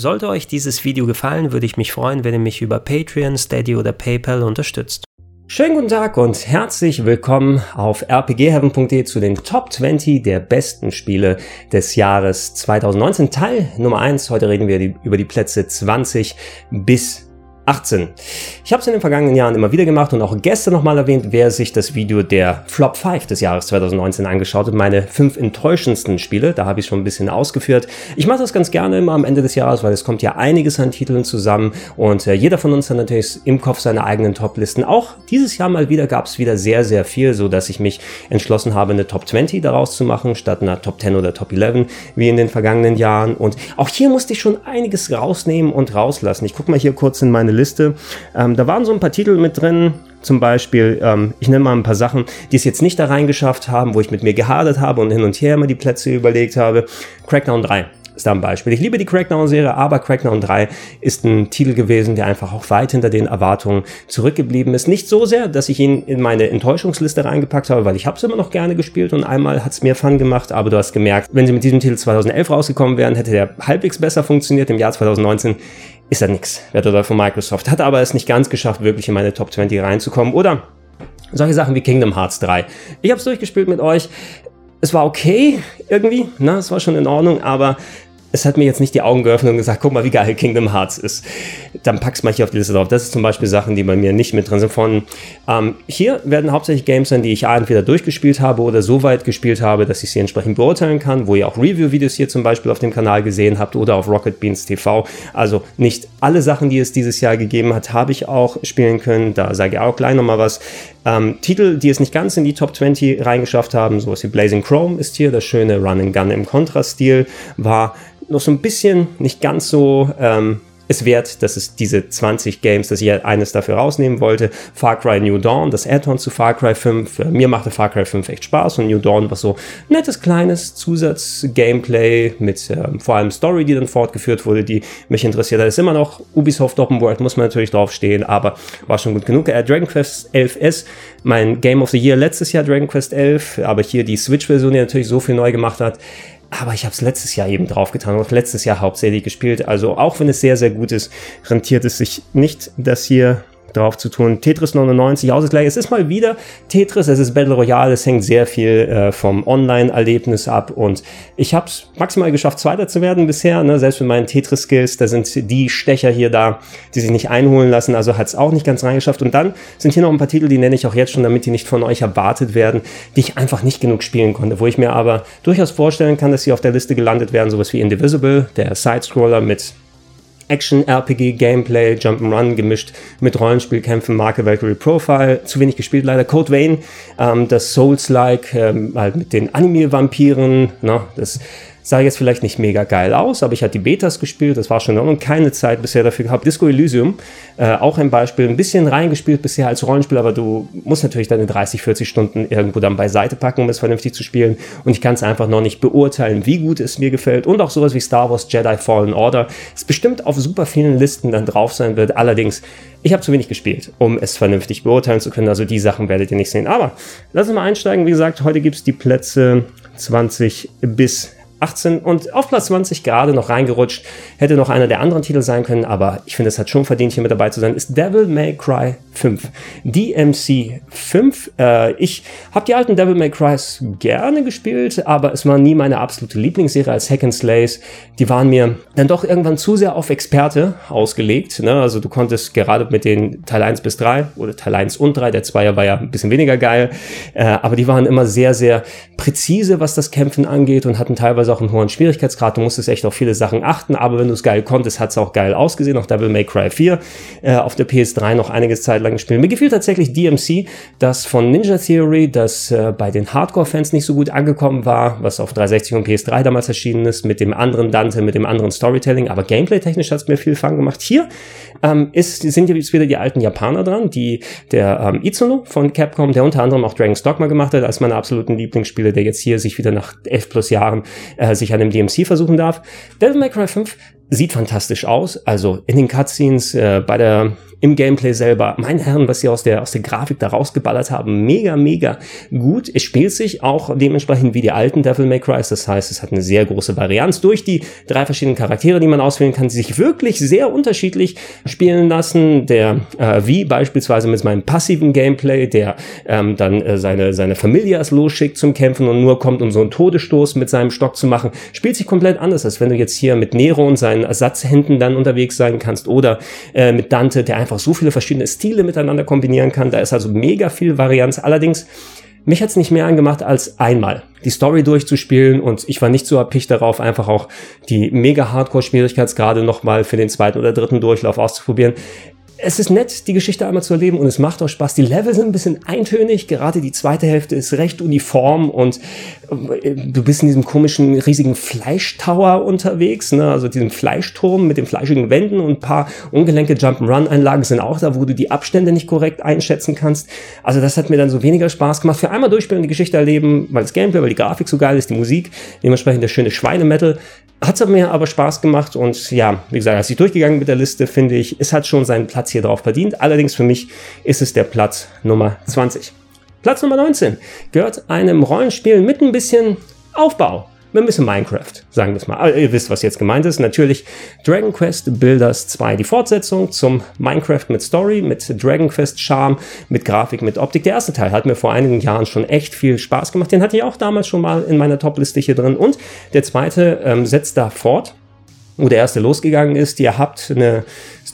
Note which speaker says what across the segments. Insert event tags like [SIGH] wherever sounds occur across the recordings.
Speaker 1: Sollte euch dieses Video gefallen, würde ich mich freuen, wenn ihr mich über Patreon, Steady oder PayPal unterstützt. Schönen guten Tag und herzlich willkommen auf rpgheaven.de zu den Top 20 der besten Spiele des Jahres 2019. Teil Nummer 1. Heute reden wir über die Plätze 20 bis 18. Ich habe es in den vergangenen Jahren immer wieder gemacht und auch gestern nochmal erwähnt, wer sich das Video der Flop 5 des Jahres 2019 angeschaut hat, meine fünf enttäuschendsten Spiele, da habe ich schon ein bisschen ausgeführt. Ich mache das ganz gerne immer am Ende des Jahres, weil es kommt ja einiges an Titeln zusammen und äh, jeder von uns hat natürlich im Kopf seine eigenen Top-Listen. Auch dieses Jahr mal wieder gab es wieder sehr, sehr viel, so dass ich mich entschlossen habe, eine Top 20 daraus zu machen, statt einer Top 10 oder Top 11, wie in den vergangenen Jahren. Und auch hier musste ich schon einiges rausnehmen und rauslassen. Ich gucke mal hier kurz in meine Liste. Ähm, da waren so ein paar Titel mit drin, zum Beispiel, ähm, ich nenne mal ein paar Sachen, die es jetzt nicht da reingeschafft haben, wo ich mit mir gehadert habe und hin und her immer die Plätze überlegt habe. Crackdown 3 ist da ein Beispiel. Ich liebe die Crackdown-Serie, aber Crackdown 3 ist ein Titel gewesen, der einfach auch weit hinter den Erwartungen zurückgeblieben ist. Nicht so sehr, dass ich ihn in meine Enttäuschungsliste reingepackt habe, weil ich habe es immer noch gerne gespielt und einmal hat es mir Fun gemacht, aber du hast gemerkt, wenn sie mit diesem Titel 2011 rausgekommen wären, hätte der halbwegs besser funktioniert. Im Jahr 2019 ist er nix, Wettbewerb von Microsoft. Hat aber es nicht ganz geschafft, wirklich in meine Top 20 reinzukommen. Oder solche Sachen wie Kingdom Hearts 3. Ich habe es durchgespielt mit euch. Es war okay irgendwie, ne? es war schon in Ordnung, aber es hat mir jetzt nicht die Augen geöffnet und gesagt, guck mal, wie geil Kingdom Hearts ist. Dann pack's mal hier auf die Liste drauf. Das ist zum Beispiel Sachen, die bei mir nicht mit drin sind. Von ähm, hier werden hauptsächlich Games sein, die ich entweder durchgespielt habe oder so weit gespielt habe, dass ich sie entsprechend beurteilen kann, wo ihr auch Review-Videos hier zum Beispiel auf dem Kanal gesehen habt oder auf Rocket Beans TV. Also nicht alle Sachen, die es dieses Jahr gegeben hat, habe ich auch spielen können. Da sage ich auch gleich nochmal was. Ähm, Titel, die es nicht ganz in die Top 20 reingeschafft haben, sowas wie Blazing Chrome ist hier, das schöne Run and Gun im Kontrastil war noch so ein bisschen nicht ganz so ähm, es wert, dass es diese 20 Games, dass ich eines dafür rausnehmen wollte. Far Cry New Dawn, das Add-on zu Far Cry 5. Mir machte Far Cry 5 echt Spaß und New Dawn war so nettes kleines Zusatz-Gameplay mit ähm, vor allem Story, die dann fortgeführt wurde, die mich interessiert hat. Ist immer noch Ubisoft Open World, muss man natürlich draufstehen, aber war schon gut genug. Äh, Dragon Quest 11S, mein Game of the Year letztes Jahr Dragon Quest 11, aber hier die Switch-Version, die natürlich so viel neu gemacht hat aber ich habe es letztes Jahr eben draufgetan und letztes Jahr hauptsächlich gespielt. Also auch wenn es sehr, sehr gut ist, rentiert es sich nicht, das hier drauf zu tun. Tetris 99, Ausgleich. Es ist mal wieder Tetris, es ist Battle Royale, es hängt sehr viel äh, vom Online-Erlebnis ab und ich habe es maximal geschafft, Zweiter zu werden bisher, ne? selbst mit meinen Tetris-Skills, da sind die Stecher hier da, die sich nicht einholen lassen, also hat es auch nicht ganz reingeschafft und dann sind hier noch ein paar Titel, die nenne ich auch jetzt schon, damit die nicht von euch erwartet werden, die ich einfach nicht genug spielen konnte, wo ich mir aber durchaus vorstellen kann, dass sie auf der Liste gelandet werden, sowas wie Indivisible, der Side-Scroller mit Action-RPG, Gameplay, Jump'n'Run gemischt mit Rollenspielkämpfen, Marke Valkyrie Profile, zu wenig gespielt leider. Code Vein, ähm, das Souls-like, ähm, halt mit den Anime-Vampiren, ne, das Sah jetzt vielleicht nicht mega geil aus, aber ich hatte die Betas gespielt, das war schon in Ordnung. Keine Zeit bisher dafür gehabt. Disco Elysium, äh, auch ein Beispiel, ein bisschen reingespielt bisher als Rollenspiel, aber du musst natürlich deine 30, 40 Stunden irgendwo dann beiseite packen, um es vernünftig zu spielen. Und ich kann es einfach noch nicht beurteilen, wie gut es mir gefällt. Und auch sowas wie Star Wars Jedi Fallen Order, es bestimmt auf super vielen Listen dann drauf sein wird. Allerdings, ich habe zu wenig gespielt, um es vernünftig beurteilen zu können. Also die Sachen werdet ihr nicht sehen. Aber lass uns mal einsteigen. Wie gesagt, heute gibt es die Plätze 20 bis 18 und auf Platz 20 gerade noch reingerutscht. Hätte noch einer der anderen Titel sein können, aber ich finde, es hat schon verdient, hier mit dabei zu sein. Ist Devil May Cry 5. DMC 5. Äh, ich habe die alten Devil May Crys gerne gespielt, aber es war nie meine absolute Lieblingsserie als Hack and Slays. Die waren mir dann doch irgendwann zu sehr auf Experte ausgelegt. Ne? Also du konntest gerade mit den Teil 1 bis 3 oder Teil 1 und 3, der Zweier war ja ein bisschen weniger geil, äh, aber die waren immer sehr, sehr präzise, was das Kämpfen angeht und hatten teilweise teilweise auch einen hohen Schwierigkeitsgrad. Du musstest echt auf viele Sachen achten, aber wenn du es geil konntest, hat es auch geil ausgesehen. Auch Devil May Cry 4 äh, auf der PS3 noch einige Zeit lang gespielt. Mir gefiel tatsächlich DMC, das von Ninja Theory, das äh, bei den Hardcore-Fans nicht so gut angekommen war, was auf 360 und PS3 damals erschienen ist, mit dem anderen Dante, mit dem anderen Storytelling, aber gameplay-technisch hat es mir viel Fun gemacht. Hier ähm, ist, sind jetzt wieder die alten Japaner dran, die der ähm, Itsuno von Capcom, der unter anderem auch Dragon's Dogma gemacht hat, als meine absoluten Lieblingsspiele, der jetzt hier sich wieder nach elf plus Jahren äh, sich an dem DMC versuchen darf. Devil May Cry 5 sieht fantastisch aus. Also in den Cutscenes, äh, bei der im Gameplay selber. Meine Herren, was sie aus der, aus der Grafik da rausgeballert haben, mega, mega gut. Es spielt sich auch dementsprechend wie die alten Devil May Cry. Das heißt, es hat eine sehr große Varianz durch die drei verschiedenen Charaktere, die man auswählen kann, die sich wirklich sehr unterschiedlich spielen lassen. Der äh, wie beispielsweise mit meinem passiven Gameplay, der ähm, dann äh, seine, seine Familie als losschickt zum Kämpfen und nur kommt, um so einen Todesstoß mit seinem Stock zu machen, spielt sich komplett anders, als wenn du jetzt hier mit Nero und seinen Ersatzhänden dann unterwegs sein kannst oder äh, mit Dante, der einfach so viele verschiedene Stile miteinander kombinieren kann. Da ist also mega viel Varianz. Allerdings, mich hat's nicht mehr angemacht, als einmal die Story durchzuspielen und ich war nicht so erpicht darauf, einfach auch die mega Hardcore-Schwierigkeitsgrade nochmal für den zweiten oder dritten Durchlauf auszuprobieren es ist nett, die Geschichte einmal zu erleben und es macht auch Spaß. Die Level sind ein bisschen eintönig, gerade die zweite Hälfte ist recht uniform und du bist in diesem komischen, riesigen Fleischtower unterwegs, ne? also diesem Fleischturm mit den fleischigen Wänden und ein paar ungelenke Jump'n'Run-Einlagen sind auch da, wo du die Abstände nicht korrekt einschätzen kannst. Also das hat mir dann so weniger Spaß gemacht. Für einmal durchspielen, die Geschichte erleben, weil das Gameplay, weil die Grafik so geil ist, die Musik, dementsprechend der schöne Schweinemetal. Hat mir aber Spaß gemacht und ja, wie gesagt, als ich durchgegangen mit der Liste, finde ich, es hat schon seinen Platz hier drauf verdient. Allerdings für mich ist es der Platz Nummer 20. Platz Nummer 19 gehört einem Rollenspiel mit ein bisschen Aufbau ein bisschen Minecraft, sagen wir es mal. Aber ihr wisst, was jetzt gemeint ist. Natürlich Dragon Quest Builders 2, die Fortsetzung zum Minecraft mit Story, mit Dragon Quest Charme, mit Grafik, mit Optik. Der erste Teil hat mir vor einigen Jahren schon echt viel Spaß gemacht. Den hatte ich auch damals schon mal in meiner Top-Liste hier drin. Und der zweite ähm, setzt da fort wo der erste losgegangen ist. Ihr habt eine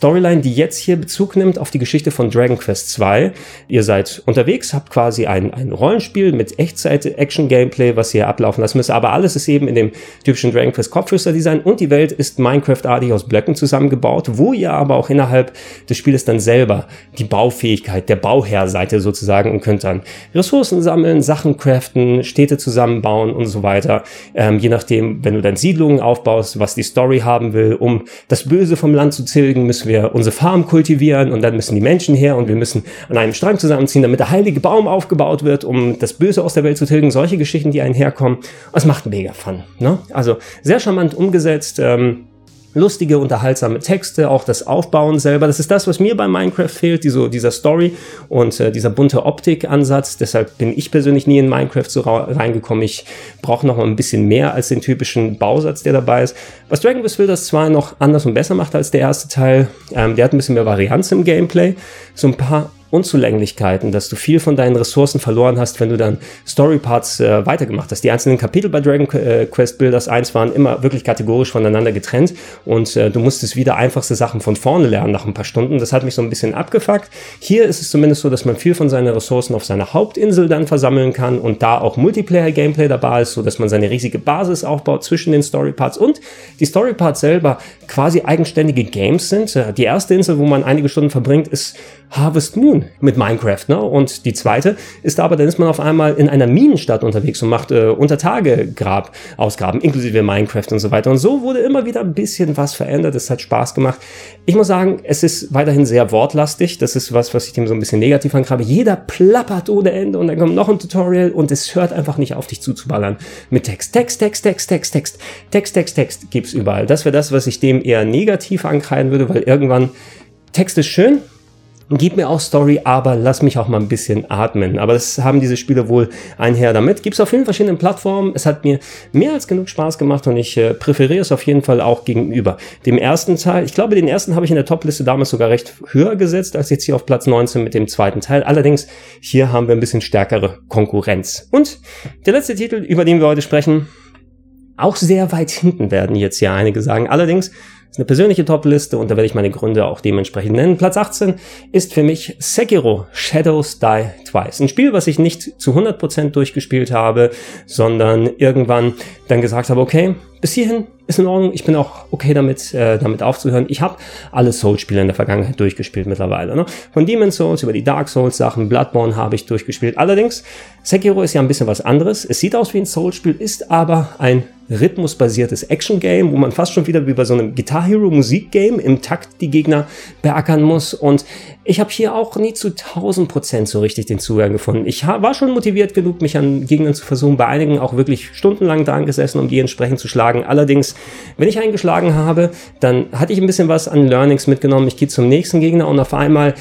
Speaker 1: Storyline, die jetzt hier Bezug nimmt auf die Geschichte von Dragon Quest 2. Ihr seid unterwegs, habt quasi ein, ein Rollenspiel mit Echtzeit-Action-Gameplay, was ihr ablaufen lassen müsst, aber alles ist eben in dem typischen Dragon Quest Kopfschüster-Design und die Welt ist Minecraft-artig aus Blöcken zusammengebaut, wo ihr aber auch innerhalb des Spieles dann selber die Baufähigkeit der Bauherr seid ihr sozusagen und könnt dann Ressourcen sammeln, Sachen craften, Städte zusammenbauen und so weiter. Ähm, je nachdem, wenn du dann Siedlungen aufbaust, was die Story haben will, um das Böse vom Land zu tilgen, müssen müssen wir unsere Farm kultivieren und dann müssen die Menschen her und wir müssen an einem Strang zusammenziehen, damit der heilige Baum aufgebaut wird, um das Böse aus der Welt zu tilgen. Solche Geschichten, die einherkommen. Es macht mega Fun. Ne? Also sehr charmant umgesetzt. Ähm, lustige, unterhaltsame Texte, auch das Aufbauen selber. Das ist das, was mir bei Minecraft fehlt, diese, dieser Story und äh, dieser bunte Optik-Ansatz. Deshalb bin ich persönlich nie in Minecraft so reingekommen. Ich brauche noch mal ein bisschen mehr als den typischen Bausatz, der dabei ist. Was Dragon Quest Builders 2 noch anders und besser macht als der erste Teil, ähm, der hat ein bisschen mehr Varianz im Gameplay. So ein paar Unzulänglichkeiten, dass du viel von deinen Ressourcen verloren hast, wenn du dann Storyparts äh, weitergemacht hast. Die einzelnen Kapitel bei Dragon äh, Quest Builders 1 waren immer wirklich kategorisch voneinander getrennt und äh, du musstest wieder einfachste Sachen von vorne lernen nach ein paar Stunden. Das hat mich so ein bisschen abgefuckt. Hier ist es zumindest so, dass man viel von seinen Ressourcen auf seiner Hauptinsel dann versammeln kann und da auch Multiplayer-Gameplay dabei ist, so dass man seine riesige Basis aufbaut zwischen den Storyparts und die Storyparts selber quasi eigenständige Games sind. Äh, die erste Insel, wo man einige Stunden verbringt, ist Harvest Moon mit Minecraft. Ne? Und die zweite ist aber, dann ist man auf einmal in einer Minenstadt unterwegs und macht äh, unter Tage Grab ausgraben, inklusive Minecraft und so weiter. Und so wurde immer wieder ein bisschen was verändert. Es hat Spaß gemacht. Ich muss sagen, es ist weiterhin sehr wortlastig. Das ist was, was ich dem so ein bisschen negativ angrabe. Jeder plappert ohne Ende und dann kommt noch ein Tutorial und es hört einfach nicht auf, dich zuzuballern mit Text. Text, Text, Text, Text, Text, Text, Text, Text gibt's überall. Das wäre das, was ich dem eher negativ ankreiden würde, weil irgendwann Text ist schön, Gib mir auch Story, aber lass mich auch mal ein bisschen atmen. Aber das haben diese Spiele wohl einher damit. Gibt's auf vielen verschiedenen Plattformen. Es hat mir mehr als genug Spaß gemacht und ich äh, präferiere es auf jeden Fall auch gegenüber dem ersten Teil. Ich glaube, den ersten habe ich in der Topliste damals sogar recht höher gesetzt als jetzt hier auf Platz 19 mit dem zweiten Teil. Allerdings, hier haben wir ein bisschen stärkere Konkurrenz. Und der letzte Titel, über den wir heute sprechen, auch sehr weit hinten werden jetzt ja einige sagen. Allerdings ist eine persönliche Top-Liste und da werde ich meine Gründe auch dementsprechend nennen. Platz 18 ist für mich Sekiro Shadows Die Twice. Ein Spiel, was ich nicht zu 100% durchgespielt habe, sondern irgendwann dann gesagt habe, okay, bis hierhin ist in Ordnung. Ich bin auch okay damit, äh, damit aufzuhören. Ich habe alle Souls-Spiele in der Vergangenheit durchgespielt mittlerweile. Ne? Von Demon's Souls über die Dark Souls-Sachen, Bloodborne habe ich durchgespielt. Allerdings, Sekiro ist ja ein bisschen was anderes. Es sieht aus wie ein Souls-Spiel, ist aber ein rhythmusbasiertes Action-Game, wo man fast schon wieder wie bei so einem Guitar Hero Musik-Game im Takt die Gegner beackern muss. Und ich habe hier auch nie zu 1000 Prozent so richtig den Zugang gefunden. Ich war schon motiviert genug, mich an Gegnern zu versuchen, bei einigen auch wirklich stundenlang dran gesessen, um die entsprechend zu schlagen. Allerdings wenn ich eingeschlagen habe, dann hatte ich ein bisschen was an Learnings mitgenommen. Ich gehe zum nächsten Gegner und auf einmal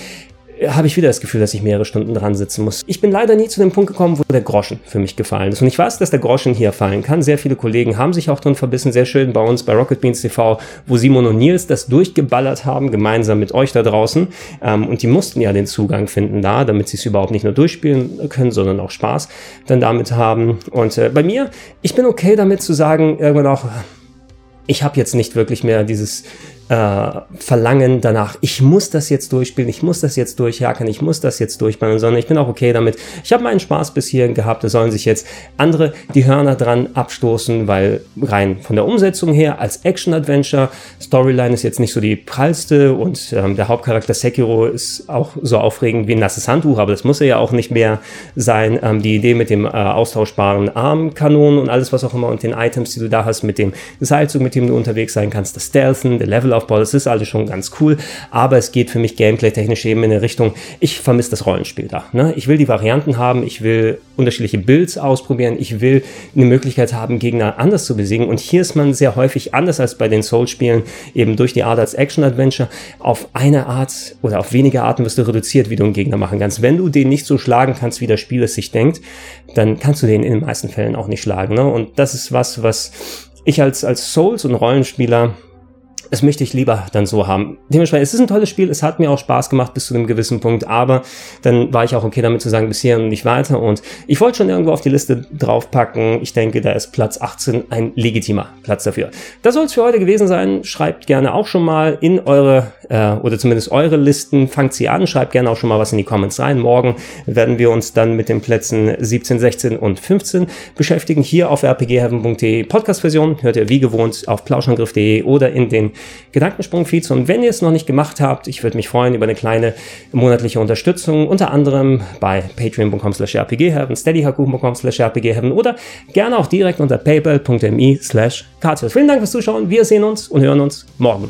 Speaker 1: habe ich wieder das Gefühl, dass ich mehrere Stunden dran sitzen muss. Ich bin leider nie zu dem Punkt gekommen, wo der Groschen für mich gefallen ist. Und ich weiß, dass der Groschen hier fallen kann. Sehr viele Kollegen haben sich auch drin verbissen. Sehr schön bei uns bei Rocket Beans TV, wo Simon und Nils das durchgeballert haben, gemeinsam mit euch da draußen. Ähm, und die mussten ja den Zugang finden da, damit sie es überhaupt nicht nur durchspielen können, sondern auch Spaß dann damit haben. Und äh, bei mir, ich bin okay damit zu sagen, irgendwann auch, ich habe jetzt nicht wirklich mehr dieses äh, Verlangen danach, ich muss das jetzt durchspielen, ich muss das jetzt durchhaken, ich muss das jetzt durchbauen, sondern ich bin auch okay damit. Ich habe meinen Spaß bis hierhin gehabt, da sollen sich jetzt andere die Hörner dran abstoßen, weil rein von der Umsetzung her als Action-Adventure, Storyline ist jetzt nicht so die prallste und ähm, der Hauptcharakter Sekiro ist auch so aufregend wie ein nasses Handtuch, aber das muss er ja auch nicht mehr sein. Ähm, die Idee mit dem äh, austauschbaren Armkanonen und alles, was auch immer und den Items, die du da hast, mit dem Seilzug, mit dem du unterwegs sein kannst, das Stealthen, der Level Levelaufbau, das ist alles schon ganz cool, aber es geht für mich gameplay-technisch eben in eine Richtung, ich vermisse das Rollenspiel da. Ne? Ich will die Varianten haben, ich will unterschiedliche Builds ausprobieren, ich will eine Möglichkeit haben, Gegner anders zu besiegen und hier ist man sehr häufig anders als bei den Soul-Spielen, eben durch die Art als Action-Adventure, auf eine Art oder auf wenige Arten wirst du reduziert, wie du einen Gegner machen kannst. Wenn du den nicht so schlagen kannst, wie das Spiel es sich denkt, dann kannst du den in den meisten Fällen auch nicht schlagen. Ne? Und das ist was, was ich als, als Souls- und Rollenspieler das möchte ich lieber dann so haben. Dementsprechend, es ist ein tolles Spiel, es hat mir auch Spaß gemacht bis zu einem gewissen Punkt, aber dann war ich auch okay damit zu sagen, bis hier und nicht weiter. Und ich wollte schon irgendwo auf die Liste draufpacken. Ich denke, da ist Platz 18 ein legitimer Platz dafür. Das soll es für heute gewesen sein. Schreibt gerne auch schon mal in eure, äh, oder zumindest eure Listen, fangt sie an, schreibt gerne auch schon mal was in die Comments rein. Morgen werden wir uns dann mit den Plätzen 17, 16 und 15 beschäftigen. Hier auf rpgheaven.de Podcast-Version hört ihr wie gewohnt auf plauschangriff.de oder in den Gedankensprung-Feeds. Und wenn ihr es noch nicht gemacht habt, ich würde mich freuen über eine kleine monatliche Unterstützung, unter anderem bei patreon.com slash rpgheaven, steadyhaku.com slash rpgheaven oder gerne auch direkt unter paypal.me slash Vielen Dank fürs Zuschauen. Wir sehen uns und hören uns morgen.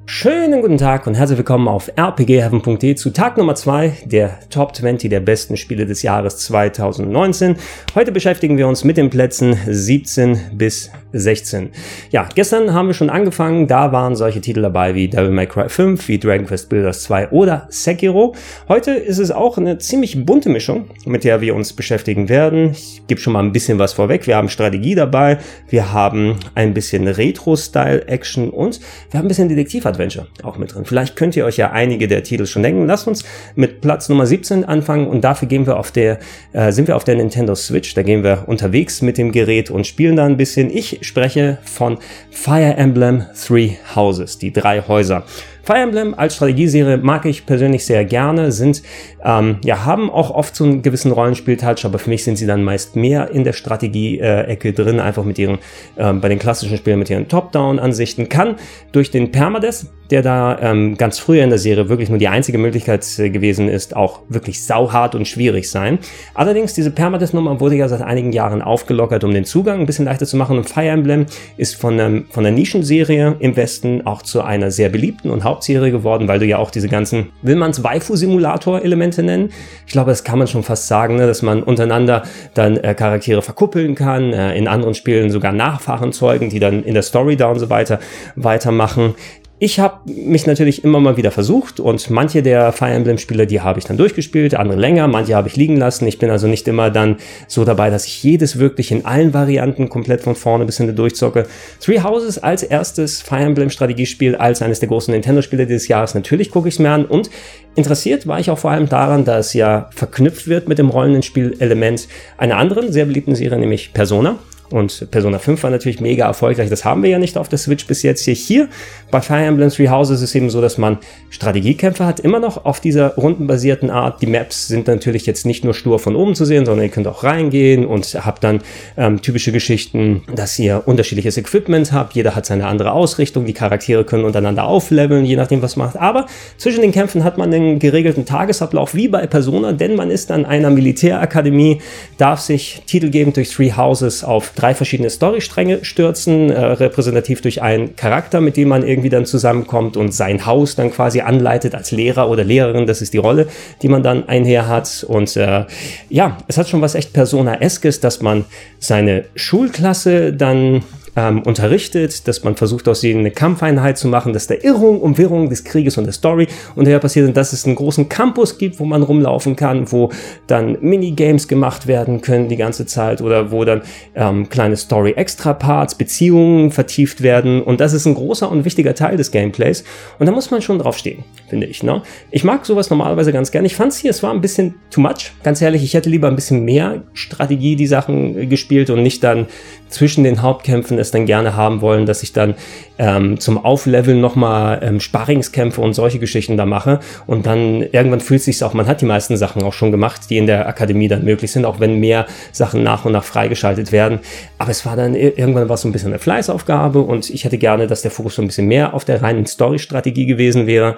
Speaker 1: Schönen guten Tag und herzlich willkommen auf rpgheaven.de zu Tag Nummer 2 der Top 20 der besten Spiele des Jahres 2019. Heute beschäftigen wir uns mit den Plätzen 17 bis 16. Ja, gestern haben wir schon angefangen, da waren solche Titel dabei wie Devil May Cry 5, wie Dragon Quest Builders 2 oder Sekiro. Heute ist es auch eine ziemlich bunte Mischung, mit der wir uns beschäftigen werden. Ich gebe schon mal ein bisschen was vorweg. Wir haben Strategie dabei, wir haben ein bisschen Retro-Style-Action und wir haben ein bisschen Detektiv-Adventure auch mit drin. Vielleicht könnt ihr euch ja einige der Titel schon denken. Lasst uns mit Platz Nummer 17 anfangen und dafür gehen wir auf der, äh, sind wir auf der Nintendo Switch. Da gehen wir unterwegs mit dem Gerät und spielen da ein bisschen. Ich spreche von Fire Emblem Three Houses, die drei Häuser. Fire Emblem als Strategieserie mag ich persönlich sehr gerne, sind, ähm, ja, haben auch oft so einen gewissen Rollenspieltouch, aber für mich sind sie dann meist mehr in der Strategie-Ecke drin, einfach mit ihren, ähm, bei den klassischen Spielen mit ihren Top-Down-Ansichten, kann durch den Permadeath, der da ähm, ganz früher in der Serie wirklich nur die einzige Möglichkeit äh, gewesen ist, auch wirklich sauhart und schwierig sein. Allerdings, diese Permadeath-Nummer wurde ja seit einigen Jahren aufgelockert, um den Zugang ein bisschen leichter zu machen und Fire Emblem ist von, ähm, von der Nischenserie im Westen auch zu einer sehr beliebten und Hauptserie geworden, weil du ja auch diese ganzen, will man es Waifu-Simulator-Elemente nennen? Ich glaube, das kann man schon fast sagen, ne, dass man untereinander dann äh, Charaktere verkuppeln kann, äh, in anderen Spielen sogar Nachfahren zeugen, die dann in der Story da und so weiter weitermachen. Ich habe mich natürlich immer mal wieder versucht und manche der Fire Emblem Spiele, die habe ich dann durchgespielt, andere länger, manche habe ich liegen lassen. Ich bin also nicht immer dann so dabei, dass ich jedes wirklich in allen Varianten komplett von vorne bis hinten durchzocke. Three Houses als erstes Fire Emblem Strategiespiel, als eines der großen Nintendo Spiele dieses Jahres, natürlich gucke ich es mir an und interessiert war ich auch vor allem daran, dass ja verknüpft wird mit dem rollenden Spielelement einer anderen sehr beliebten Serie, nämlich Persona. Und Persona 5 war natürlich mega erfolgreich. Das haben wir ja nicht auf der Switch bis jetzt. Hier, hier bei Fire Emblem Three Houses ist es eben so, dass man Strategiekämpfe hat, immer noch auf dieser rundenbasierten Art. Die Maps sind natürlich jetzt nicht nur stur von oben zu sehen, sondern ihr könnt auch reingehen und habt dann ähm, typische Geschichten, dass ihr unterschiedliches Equipment habt. Jeder hat seine andere Ausrichtung. Die Charaktere können untereinander aufleveln, je nachdem, was man macht. Aber zwischen den Kämpfen hat man einen geregelten Tagesablauf wie bei Persona, denn man ist an einer Militärakademie, darf sich titelgebend durch Three Houses auf drei verschiedene Storystränge stürzen, äh, repräsentativ durch einen Charakter, mit dem man irgendwie dann zusammenkommt und sein Haus dann quasi anleitet als Lehrer oder Lehrerin. Das ist die Rolle, die man dann einher hat. Und äh, ja, es hat schon was echt Persona-eskes, dass man seine Schulklasse dann ähm, unterrichtet, dass man versucht, aus ihnen eine Kampfeinheit zu machen, dass der Irrung und Wirrung des Krieges und der Story unterher passiert und dass es einen großen Campus gibt, wo man rumlaufen kann, wo dann Minigames gemacht werden können die ganze Zeit oder wo dann ähm, kleine Story-Extra-Parts, Beziehungen vertieft werden. Und das ist ein großer und wichtiger Teil des Gameplays. Und da muss man schon draufstehen, finde ich. Ne? Ich mag sowas normalerweise ganz gern. Ich fand es hier, es war ein bisschen too much, ganz ehrlich. Ich hätte lieber ein bisschen mehr Strategie die Sachen gespielt und nicht dann zwischen den Hauptkämpfen es dann gerne haben wollen, dass ich dann ähm, zum Aufleveln nochmal ähm, Sparringskämpfe und solche Geschichten da mache. Und dann irgendwann fühlt es sich auch, man hat die meisten Sachen auch schon gemacht, die in der Akademie dann möglich sind, auch wenn mehr Sachen nach und nach freigeschaltet werden. Aber es war dann irgendwann was so ein bisschen eine Fleißaufgabe und ich hätte gerne, dass der Fokus so ein bisschen mehr auf der reinen Story-Strategie gewesen wäre.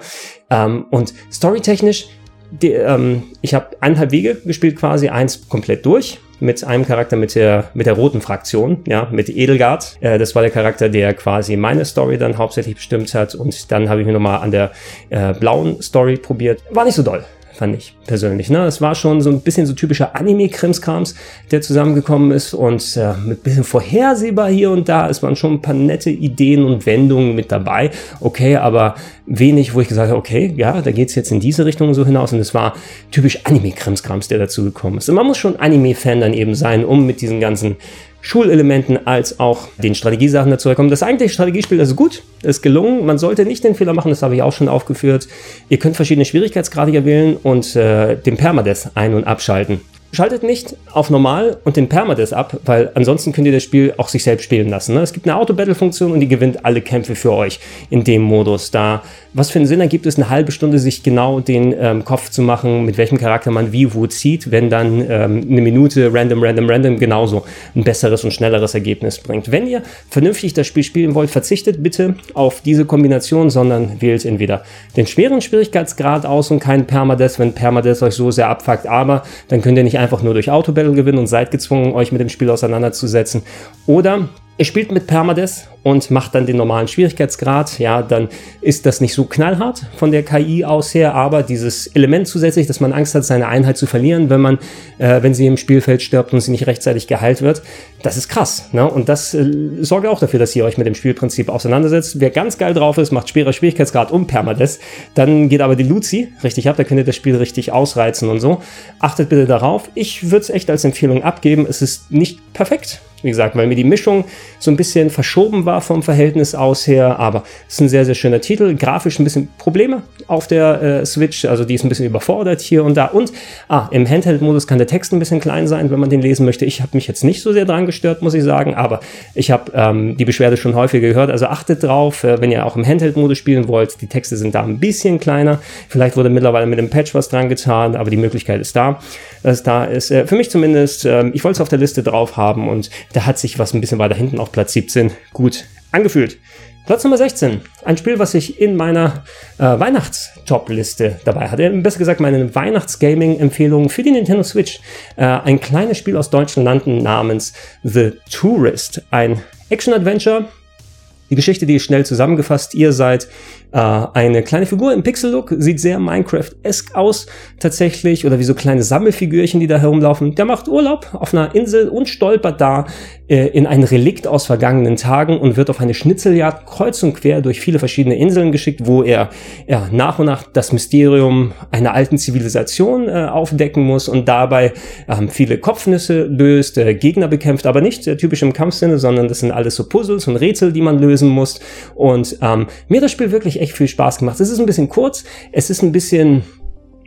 Speaker 1: Ähm, und storytechnisch ähm, ich habe eineinhalb Wege gespielt quasi, eins komplett durch mit einem Charakter mit der, mit der roten Fraktion, ja, mit Edelgard. Äh, das war der Charakter, der quasi meine Story dann hauptsächlich bestimmt hat. Und dann habe ich mir nochmal an der äh, blauen Story probiert. War nicht so doll fand ich persönlich. Ne? Es war schon so ein bisschen so typischer Anime-Krimskrams, der zusammengekommen ist und äh, mit bisschen vorhersehbar hier und da. Es waren schon ein paar nette Ideen und Wendungen mit dabei. Okay, aber wenig, wo ich gesagt habe, okay, ja, da geht's jetzt in diese Richtung so hinaus und es war typisch Anime-Krimskrams, der dazu ist. Und man muss schon Anime-Fan dann eben sein, um mit diesen ganzen Schulelementen als auch den Strategiesachen dazu kommen. Das eigentliche Strategiespiel ist gut, ist gelungen. Man sollte nicht den Fehler machen, das habe ich auch schon aufgeführt. Ihr könnt verschiedene Schwierigkeitsgrade wählen und äh, den Permadeath ein- und abschalten. Schaltet nicht auf normal und den Permadeath ab, weil ansonsten könnt ihr das Spiel auch sich selbst spielen lassen. Ne? Es gibt eine Auto-Battle-Funktion und die gewinnt alle Kämpfe für euch in dem Modus. Da, was für einen Sinn ergibt es, eine halbe Stunde sich genau den ähm, Kopf zu machen, mit welchem Charakter man wie wo zieht, wenn dann ähm, eine Minute random, random, random genauso ein besseres und schnelleres Ergebnis bringt. Wenn ihr vernünftig das Spiel spielen wollt, verzichtet bitte auf diese Kombination, sondern wählt entweder den schweren Schwierigkeitsgrad aus und keinen Permadeath, wenn Permadeath euch so sehr abfuckt, aber dann könnt ihr nicht einfach nur durch Autobattle gewinnen und seid gezwungen, euch mit dem Spiel auseinanderzusetzen. Oder Ihr spielt mit Permadeath und macht dann den normalen Schwierigkeitsgrad. Ja, dann ist das nicht so knallhart von der KI aus her, aber dieses Element zusätzlich, dass man Angst hat, seine Einheit zu verlieren, wenn man, äh, wenn sie im Spielfeld stirbt und sie nicht rechtzeitig geheilt wird, das ist krass. Ne? Und das äh, sorgt auch dafür, dass ihr euch mit dem Spielprinzip auseinandersetzt. Wer ganz geil drauf ist, macht schwerer Schwierigkeitsgrad um Permadeath. Dann geht aber die Luzi richtig ab, da könnt ihr das Spiel richtig ausreizen und so. Achtet bitte darauf. Ich würde es echt als Empfehlung abgeben. Es ist nicht perfekt wie gesagt, weil mir die Mischung so ein bisschen verschoben war vom Verhältnis aus her, aber es ist ein sehr, sehr schöner Titel. Grafisch ein bisschen Probleme auf der äh, Switch, also die ist ein bisschen überfordert hier und da. Und ah, im Handheld-Modus kann der Text ein bisschen klein sein, wenn man den lesen möchte. Ich habe mich jetzt nicht so sehr dran gestört, muss ich sagen, aber ich habe ähm, die Beschwerde schon häufiger gehört. Also achtet drauf, äh, wenn ihr auch im Handheld-Modus spielen wollt, die Texte sind da ein bisschen kleiner. Vielleicht wurde mittlerweile mit dem Patch was dran getan, aber die Möglichkeit ist da, dass es da ist. Äh, für mich zumindest, äh, ich wollte es auf der Liste drauf haben und da hat sich was ein bisschen weiter hinten auf Platz 17 gut angefühlt. Platz Nummer 16. Ein Spiel, was ich in meiner äh, Weihnachts-Top-Liste dabei hatte. Besser gesagt, meine Weihnachts-Gaming-Empfehlung für die Nintendo Switch. Äh, ein kleines Spiel aus deutschen Landen namens The Tourist. Ein Action-Adventure. Die Geschichte, die ist schnell zusammengefasst. Ihr seid äh, eine kleine Figur im Pixel-Look, sieht sehr Minecraft-esque aus tatsächlich, oder wie so kleine Sammelfigürchen, die da herumlaufen. Der macht Urlaub auf einer Insel und stolpert da äh, in ein Relikt aus vergangenen Tagen und wird auf eine Schnitzeljagd kreuz und quer durch viele verschiedene Inseln geschickt, wo er ja, nach und nach das Mysterium einer alten Zivilisation äh, aufdecken muss und dabei ähm, viele Kopfnüsse löst, äh, Gegner bekämpft, aber nicht äh, typisch im Kampfsinne, sondern das sind alles so Puzzles und Rätsel, die man lösen muss. Und ähm, mir das Spiel wirklich echt viel Spaß gemacht. Es ist ein bisschen kurz, es ist ein bisschen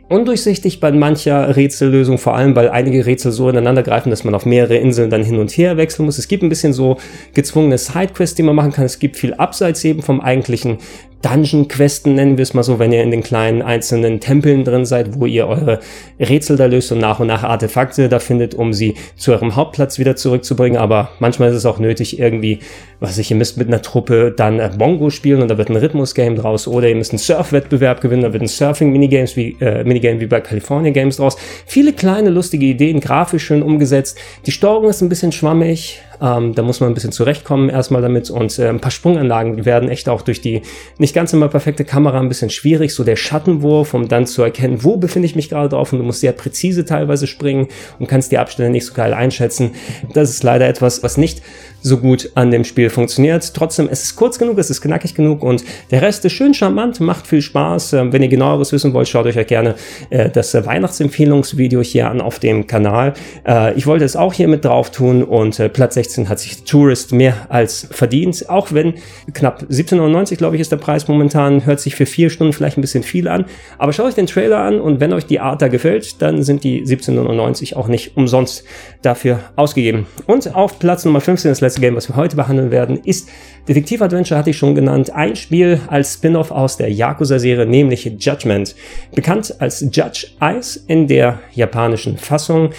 Speaker 1: undurchsichtig bei mancher Rätsellösung, vor allem weil einige Rätsel so ineinander greifen, dass man auf mehrere Inseln dann hin und her wechseln muss. Es gibt ein bisschen so gezwungene Sidequests, die man machen kann. Es gibt viel abseits eben vom eigentlichen Dungeon-Questen, nennen wir es mal so, wenn ihr in den kleinen einzelnen Tempeln drin seid, wo ihr eure Rätsel da löst und nach und nach Artefakte da findet, um sie zu eurem Hauptplatz wieder zurückzubringen. Aber manchmal ist es auch nötig, irgendwie, was ich, ihr müsst mit einer Truppe dann äh, Bongo spielen und da wird ein Rhythmus-Game draus oder ihr müsst einen Surf-Wettbewerb gewinnen, da wird ein Surfing-Minigames wie, äh, Minigame wie bei California Games draus. Viele kleine lustige Ideen, grafisch schön umgesetzt. Die Steuerung ist ein bisschen schwammig, Ähm, da muss man ein bisschen zurechtkommen erstmal damit und äh, ein paar Sprunganlagen werden echt auch durch die nicht ganz immer perfekte Kamera ein bisschen schwierig. So der Schattenwurf, um dann zu erkennen, wo befinde ich mich gerade drauf und du musst sehr präzise teilweise springen und kannst die Abstände nicht so geil einschätzen. Das ist leider etwas, was nicht so gut an dem Spiel funktioniert. Trotzdem, es ist kurz genug, es ist knackig genug und der Rest ist schön charmant, macht viel Spaß. Ähm, wenn ihr genaueres wissen wollt, schaut euch ja gerne äh, das Weihnachtsempfehlungsvideo hier an auf dem Kanal. Äh, ich wollte es auch hier mit drauf tun und äh, Platz 16 hat sich Tourist mehr als verdient. Auch wenn knapp 17,99 glaube ich ist der Preis momentan, hört sich für vier Stunden vielleicht ein bisschen viel an. Aber schaut euch den Trailer an und wenn euch die Art da gefällt, dann sind die 17,99 auch nicht umsonst dafür ausgegeben. Und auf Platz Nummer 15 ist letzte Game, was wir heute behandeln werden, ist Detektiv Adventure, hatte ich schon genannt, ein Spiel als Spin-off aus der Yakuza-Serie, nämlich Judgment. Bekannt als Judge Ice in der japanischen Fassung.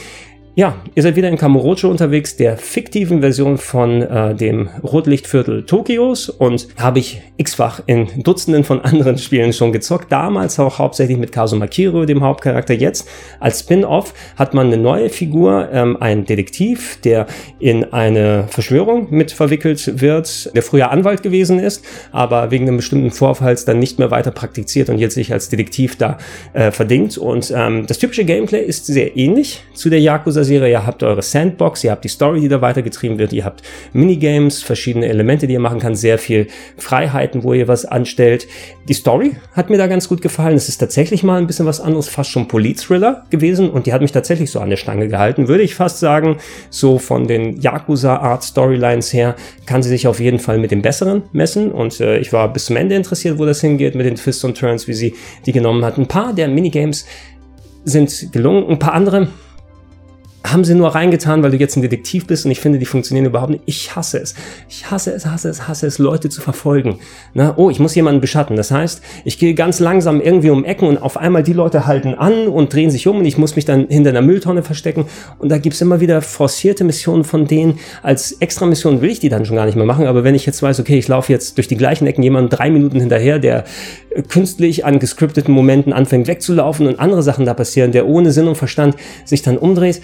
Speaker 1: Ja, ihr seid wieder in Kamurocho unterwegs, der fiktiven Version von äh, dem Rotlichtviertel Tokios und habe ich x-fach in Dutzenden von [LAUGHS] anderen Spielen schon gezockt. Damals auch hauptsächlich mit Kazuma Kiro, dem Hauptcharakter. Jetzt als Spin-off hat man eine neue Figur, ähm, ein Detektiv, der in eine Verschwörung mit verwickelt wird, der früher Anwalt gewesen ist, aber wegen einem bestimmten Vorfalls dann nicht mehr weiter praktiziert und jetzt sich als Detektiv da äh, verdingt. Und ähm, das typische Gameplay ist sehr ähnlich zu der Yakuza Serie. Ihr habt eure Sandbox, ihr habt die Story, die da weitergetrieben wird, ihr habt Minigames, verschiedene Elemente, die ihr machen kann, sehr viel Freiheiten, wo ihr was anstellt. Die Story hat mir da ganz gut gefallen. Es ist tatsächlich mal ein bisschen was anderes, fast schon Polit-Thriller gewesen und die hat mich tatsächlich so an der Stange gehalten, würde ich fast sagen. So von den Yakuza-Art-Storylines her kann sie sich auf jeden Fall mit den besseren messen und äh, ich war bis zum Ende interessiert, wo das hingeht mit den Twists und Turns, wie sie die genommen hat. Ein paar der Minigames sind gelungen, ein paar andere haben sie nur reingetan, weil du jetzt ein Detektiv bist und ich finde, die funktionieren überhaupt nicht. Ich hasse es. Ich hasse es, hasse es, hasse es, Leute zu verfolgen. Na, oh, ich muss jemanden beschatten. Das heißt, ich gehe ganz langsam irgendwie um Ecken und auf einmal die Leute halten an und drehen sich um und ich muss mich dann hinter einer Mülltonne verstecken. Und da gibt's immer wieder forcierte Missionen von denen. Als Extra-Mission will ich die dann schon gar nicht mehr machen. Aber wenn ich jetzt weiß, okay, ich laufe jetzt durch die gleichen Ecken jemanden drei Minuten hinterher, der künstlich an gescripteten Momenten anfängt wegzulaufen und andere Sachen da passieren, der ohne Sinn und Verstand sich dann umdreht,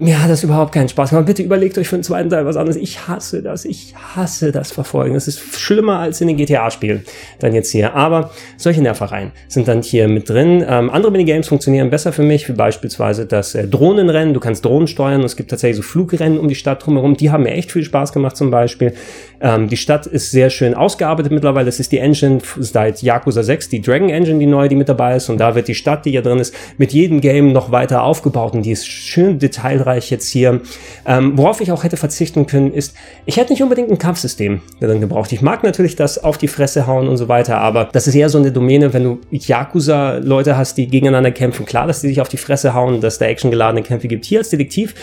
Speaker 1: mir hat das überhaupt keinen Spaß gemacht. Bitte überlegt euch für den zweiten Teil was anderes. Ich hasse das. Ich hasse das Verfolgen. Das ist schlimmer als in den GTA-Spielen dann jetzt hier. Aber solche Nervereien sind dann hier mit drin. Ähm, andere Minigames funktionieren besser für mich, wie beispielsweise das äh, Drohnenrennen. Du kannst Drohnen steuern es gibt tatsächlich so Flugrennen um die Stadt drumherum. Die haben mir echt viel Spaß gemacht zum Beispiel. Ähm, die Stadt ist sehr schön ausgearbeitet mittlerweile. Es ist die Engine seit Yakuza 6, die Dragon Engine, die neue, die mit dabei ist. Und da wird die Stadt, die hier drin ist, mit jedem Game noch weiter aufgebaut. Und die ist schön detailreich umfangreich jetzt hier. Ähm, worauf ich auch hätte verzichten können, ist, ich hätte nicht unbedingt ein Kampfsystem dann gebraucht. Ich mag natürlich das auf die Fresse hauen und so weiter, aber das ist eher so eine Domäne, wenn du Yakuza-Leute hast, die gegeneinander kämpfen. Klar, dass die sich auf die Fresse hauen, dass da actiongeladene Kämpfe gibt. Hier als Detektiv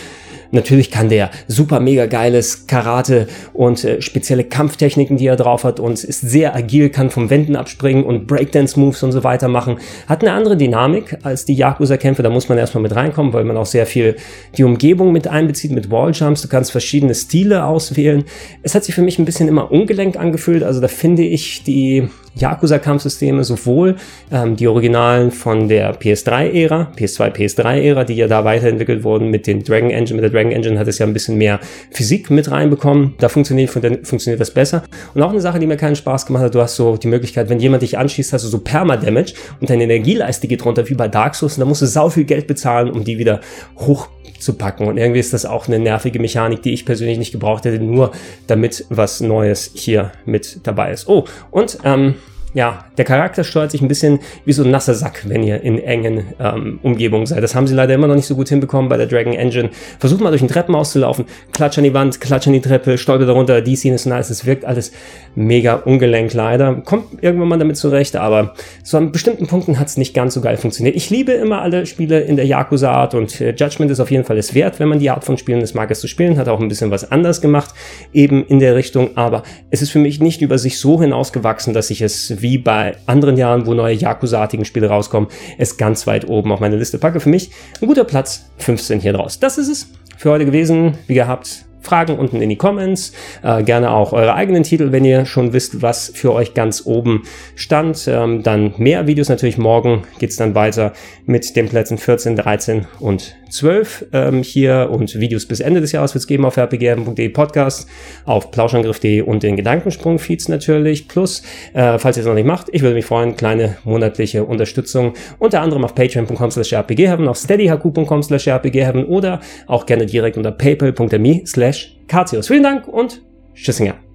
Speaker 1: Natürlich kann der super mega geiles Karate und äh, spezielle Kampftechniken, die er drauf hat und ist sehr agil, kann vom Wänden abspringen und Breakdance-Moves und so weiter machen. Hat eine andere Dynamik als die Yakuza-Kämpfe, da muss man erstmal mit reinkommen, weil man auch sehr viel die Umgebung mit einbezieht, mit Walljumps. Du kannst verschiedene Stile auswählen. Es hat sich für mich ein bisschen immer ungelenk angefühlt, also da finde ich die Yakuza-Kampfsysteme, sowohl ähm, die Originalen von der PS3-Ära, PS2, PS3-Ära, die ja da weiterentwickelt wurden mit den Dragon Engine, mit der Dragon Engine hat es ja ein bisschen mehr Physik mit reinbekommen. Da funktioniert, funktioniert das besser. Und auch eine Sache, die mir keinen Spaß gemacht hat, du hast so die Möglichkeit, wenn jemand dich anschießt, hast du so Perma-Damage und deine Energieleiste geht runter wie bei Dark Souls und da musst du sau viel Geld bezahlen, um die wieder hochzupacken. Und irgendwie ist das auch eine nervige Mechanik, die ich persönlich nicht gebraucht hätte, nur damit was Neues hier mit dabei ist. Oh, und ähm, ja, der Charakter steuert sich ein bisschen wie so ein nasser Sack, wenn ihr in engen ähm, Umgebungen seid. Das haben sie leider immer noch nicht so gut hinbekommen bei der Dragon Engine. Versucht mal durch den Treppenhaus zu laufen, klatsch an die Wand, klatsch an die Treppe, stolpert darunter, die Szene ist nice, es wirkt alles mega ungelenk leider. Kommt irgendwann mal damit zurecht, aber so an bestimmten Punkten hat es nicht ganz so geil funktioniert. Ich liebe immer alle Spiele in der Yakuza-Art und äh, Judgment ist auf jeden Fall es wert, wenn man die Art von Spielen des mag, es zu spielen, hat auch ein bisschen was anders gemacht, eben in der Richtung, aber es ist für mich nicht über sich so hinausgewachsen, dass ich es wie bei anderen Jahren, wo neue Yakuza-artigen Spiele rauskommen, es ganz weit oben auf meine Liste packe. Für mich ein guter Platz 15 hier draus. Das ist es für heute gewesen. Wie gehabt, Fragen unten in die Comments. Äh, gerne auch eure eigenen Titel, wenn ihr schon wisst, was für euch ganz oben stand. Ähm, dann mehr Videos natürlich. Morgen geht's dann weiter mit den Plätzen 14, 13 und 12 ähm, hier und Videos bis Ende des Jahres wird es geben auf rpgm.de Podcast, auf plauschangriff.de und den Gedankensprung-Feeds natürlich. Plus, äh, falls ihr es noch nicht macht, ich würde mich freuen, kleine monatliche Unterstützung, unter anderem auf patreon.com slash rpgheaven, auf steadyhq.com slash rpgheaven oder auch gerne direkt unter paypal.me slash Vielen Dank und Tschüssinger.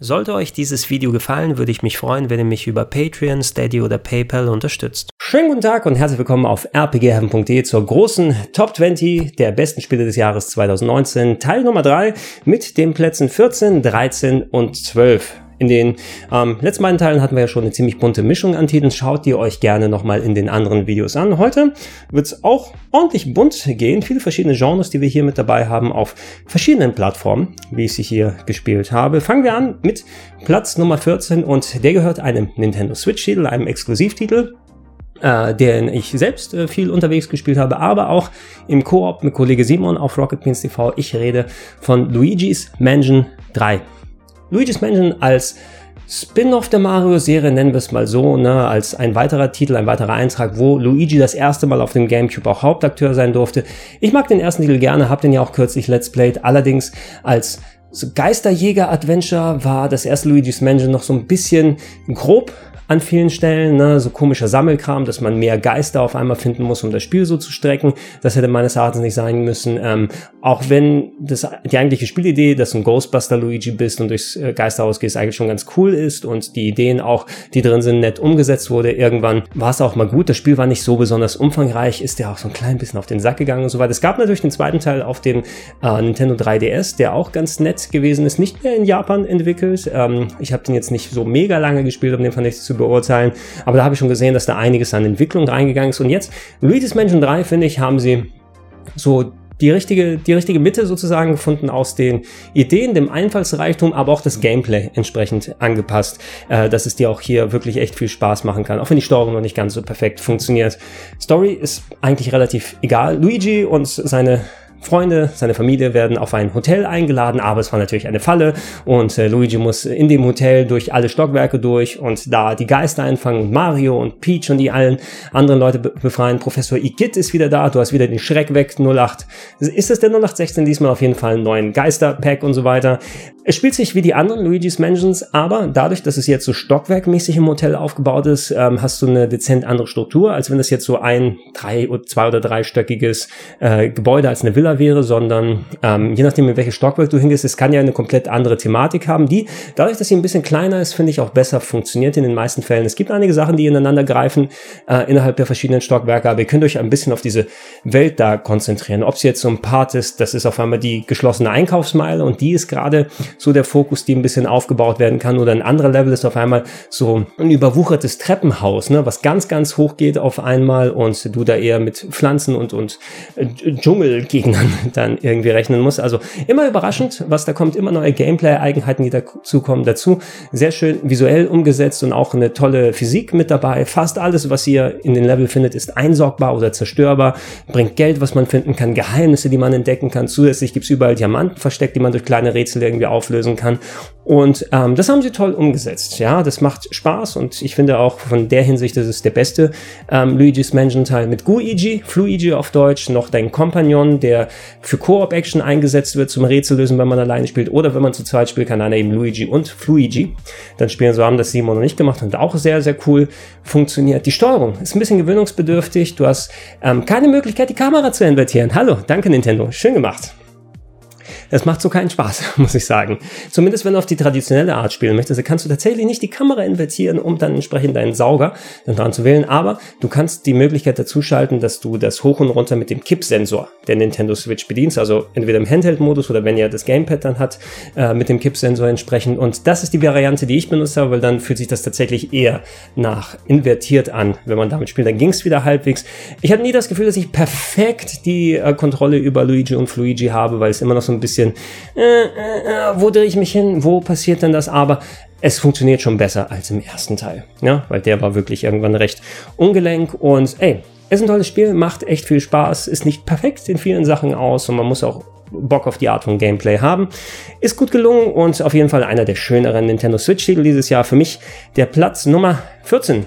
Speaker 1: Sollte euch dieses Video gefallen, würde ich mich freuen, wenn ihr mich über Patreon, Steady oder PayPal unterstützt. Schönen guten Tag und herzlich willkommen auf rpgheaven.de zur großen Top 20 der besten Spiele des Jahres 2019, Teil Nummer 3 mit den Plätzen 14, 13 und 12. In den ähm, letzten beiden Teilen hatten wir ja schon eine ziemlich bunte Mischung an Titeln. Schaut die euch gerne nochmal in den anderen Videos an. Heute wird es auch ordentlich bunt gehen. Viele verschiedene Genres, die wir hier mit dabei haben auf verschiedenen Plattformen, wie ich sie hier gespielt habe. Fangen wir an mit Platz Nummer 14 und der gehört einem Nintendo Switch-Titel, einem Exklusivtitel. Äh, den ich selbst äh, viel unterwegs gespielt habe, aber auch im Koop mit Kollege Simon auf Rocket Beans TV. Ich rede von Luigi's Mansion 3. Luigi's Mansion als Spin-off der Mario-Serie, nennen wir es mal so, ne, als ein weiterer Titel, ein weiterer Eintrag, wo Luigi das erste Mal auf dem Gamecube auch Hauptakteur sein durfte. Ich mag den ersten Titel gerne, hab den ja auch kürzlich Let's Played, allerdings als Geisterjäger-Adventure war das erste Luigi's Mansion noch so ein bisschen grob an vielen Stellen, ne, so komischer Sammelkram, dass man mehr Geister auf einmal finden muss, um das Spiel so zu strecken. Das hätte meines Erachtens nicht sein müssen. Ähm, auch wenn das die eigentliche Spielidee, dass du ein Ghostbuster Luigi bist und durchs äh, Geisterhaus gehst, eigentlich schon ganz cool ist und die Ideen auch, die drin sind, nett umgesetzt wurde. Irgendwann war es auch mal gut. Das Spiel war nicht so besonders umfangreich, ist ja auch so ein klein bisschen auf den Sack gegangen und so weiter. Es gab natürlich den zweiten Teil auf dem äh, Nintendo 3DS, der auch ganz nett gewesen ist, nicht mehr in Japan entwickelt. Ähm, ich habe den jetzt nicht so mega lange gespielt, um den vernünftig zu beurteilen. Aber da habe ich schon gesehen, dass da einiges an Entwicklung reingegangen ist. Und jetzt, Luigi's Mansion 3, finde ich, haben sie so die richtige, die richtige Mitte sozusagen gefunden aus den Ideen, dem Einfallsreichtum, aber auch das Gameplay entsprechend angepasst, äh, dass es dir auch hier wirklich echt viel Spaß machen kann, auch wenn die Steuerung noch nicht ganz so perfekt funktioniert. Story ist eigentlich relativ egal. Luigi und seine Freunde, seine Familie werden auf ein Hotel eingeladen, aber es war natürlich eine Falle und äh, Luigi muss in dem Hotel durch alle Stockwerke durch und da die Geister einfangen und Mario und Peach und die allen anderen Leute be befreien. Professor Igitt ist wieder da, du hast wieder den Schreck weg, 08. Ist es der 0816 diesmal auf jeden Fall einen neuen Geisterpack und so weiter. Es spielt sich wie die anderen Luigi's Mansions, aber dadurch, dass es jetzt so stockwerkmäßig im Hotel aufgebaut ist, ähm, hast du eine dezent andere Struktur, als wenn das jetzt so ein drei, zwei oder dreistöckiges äh, Gebäude als eine Villa wäre, sondern ähm, je nachdem, in welches Stockwerk du hingehst, es kann ja eine komplett andere Thematik haben, die dadurch, dass sie ein bisschen kleiner ist, finde ich auch besser funktioniert in den meisten Fällen. Es gibt einige Sachen, die ineinander greifen äh, innerhalb der verschiedenen Stockwerke, aber ihr könnt euch ein bisschen auf diese Welt da konzentrieren. Ob es jetzt so ein Part ist, das ist auf einmal die geschlossene Einkaufsmeile und die ist gerade so der Fokus, die ein bisschen aufgebaut werden kann oder ein anderer Level ist auf einmal so ein überwuchertes Treppenhaus, ne, was ganz, ganz hoch geht auf einmal und du da eher mit Pflanzen und, und äh, Dschungelgegner [LAUGHS] dann, irgendwie rechnen muss. Also immer überraschend, was da kommt, immer neue Gameplay-Eigenheiten, die dazu kommen, dazu. Sehr schön visuell umgesetzt und auch eine tolle Physik mit dabei. Fast alles, was ihr in den Level findet, ist einsorgbar oder zerstörbar, bringt Geld, was man finden kann, Geheimnisse, die man entdecken kann. Zusätzlich gibt's überall Diamanten versteckt, die man durch kleine Rätsel irgendwie auflösen kann. Und ähm, das haben sie toll umgesetzt. Ja, das macht Spaß und ich finde auch von der Hinsicht, das ist der beste ähm, Luigi's Mansion Teil mit Guigi, Fluigi auf Deutsch, noch dein Kompagnon, der für Koop-Action eingesetzt wird zum Rätsellösen, wenn man alleine spielt oder wenn man zu zweit spielt, kann einer eben Luigi und Fluigi dann spielen. So haben das Simon noch nicht gemacht und auch sehr, sehr cool funktioniert. Die Steuerung ist ein bisschen gewöhnungsbedürftig. Du hast ähm, keine Möglichkeit, die Kamera zu invertieren. Hallo, danke Nintendo, schön gemacht. Das macht so keinen Spaß, [LAUGHS] muss ich sagen. Zumindest wenn du auf die traditionelle Art spielen möchtest, kannst du tatsächlich nicht die Kamera invertieren, um dann entsprechend deinen Sauger dann dran zu wählen. Aber du kannst die Möglichkeit dazu schalten, dass du das hoch und runter mit dem Kippsensor der Nintendo Switch bedienst. Also entweder im Handheld-Modus oder wenn ihr das Gamepad dann hat, äh, mit dem Kippsensor entsprechend. Und das ist die Variante, die ich benutzt habe, weil dann fühlt sich das tatsächlich eher nach invertiert an, wenn man damit spielt. Dann ging es wieder halbwegs. Ich hatte nie das Gefühl, dass ich perfekt die äh, Kontrolle über Luigi und Fluigi habe, weil es immer noch so ein bisschen bisschen, äh, äh, äh, wo drehe ich mich hin, wo passiert denn das? Aber es funktioniert schon besser als im ersten Teil, ja, weil der war wirklich irgendwann recht ungelenk und ey, ist ein tolles Spiel, macht echt viel Spaß, ist nicht perfekt in vielen Sachen aus und man muss auch Bock auf die Art von Gameplay haben. Ist gut gelungen und auf jeden Fall einer der schöneren Nintendo Switch-Titel dieses Jahr. Für mich der Platz Nummer 14.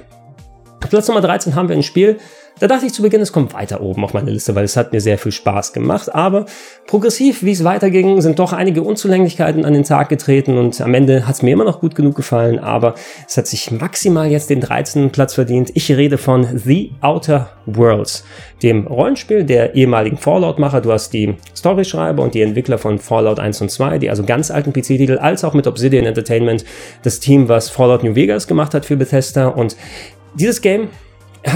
Speaker 1: Platz Nummer 13 haben wir ein Spiel, da dachte ich zu Beginn, es kommt weiter oben auf meine Liste, weil es hat mir sehr viel Spaß gemacht. Aber progressiv, wie es weiterging, sind doch einige Unzulänglichkeiten an den Tag getreten und am Ende hat es mir immer noch gut genug gefallen, aber es hat sich maximal jetzt den 13. Platz verdient. Ich rede von The Outer Worlds, dem Rollenspiel der ehemaligen Fallout-Macher. Du hast die Storyschreiber und die Entwickler von Fallout 1 und 2, die also ganz alten PC-Titel, als auch mit Obsidian Entertainment, das Team, was Fallout New Vegas gemacht hat für Bethesda. Und dieses Game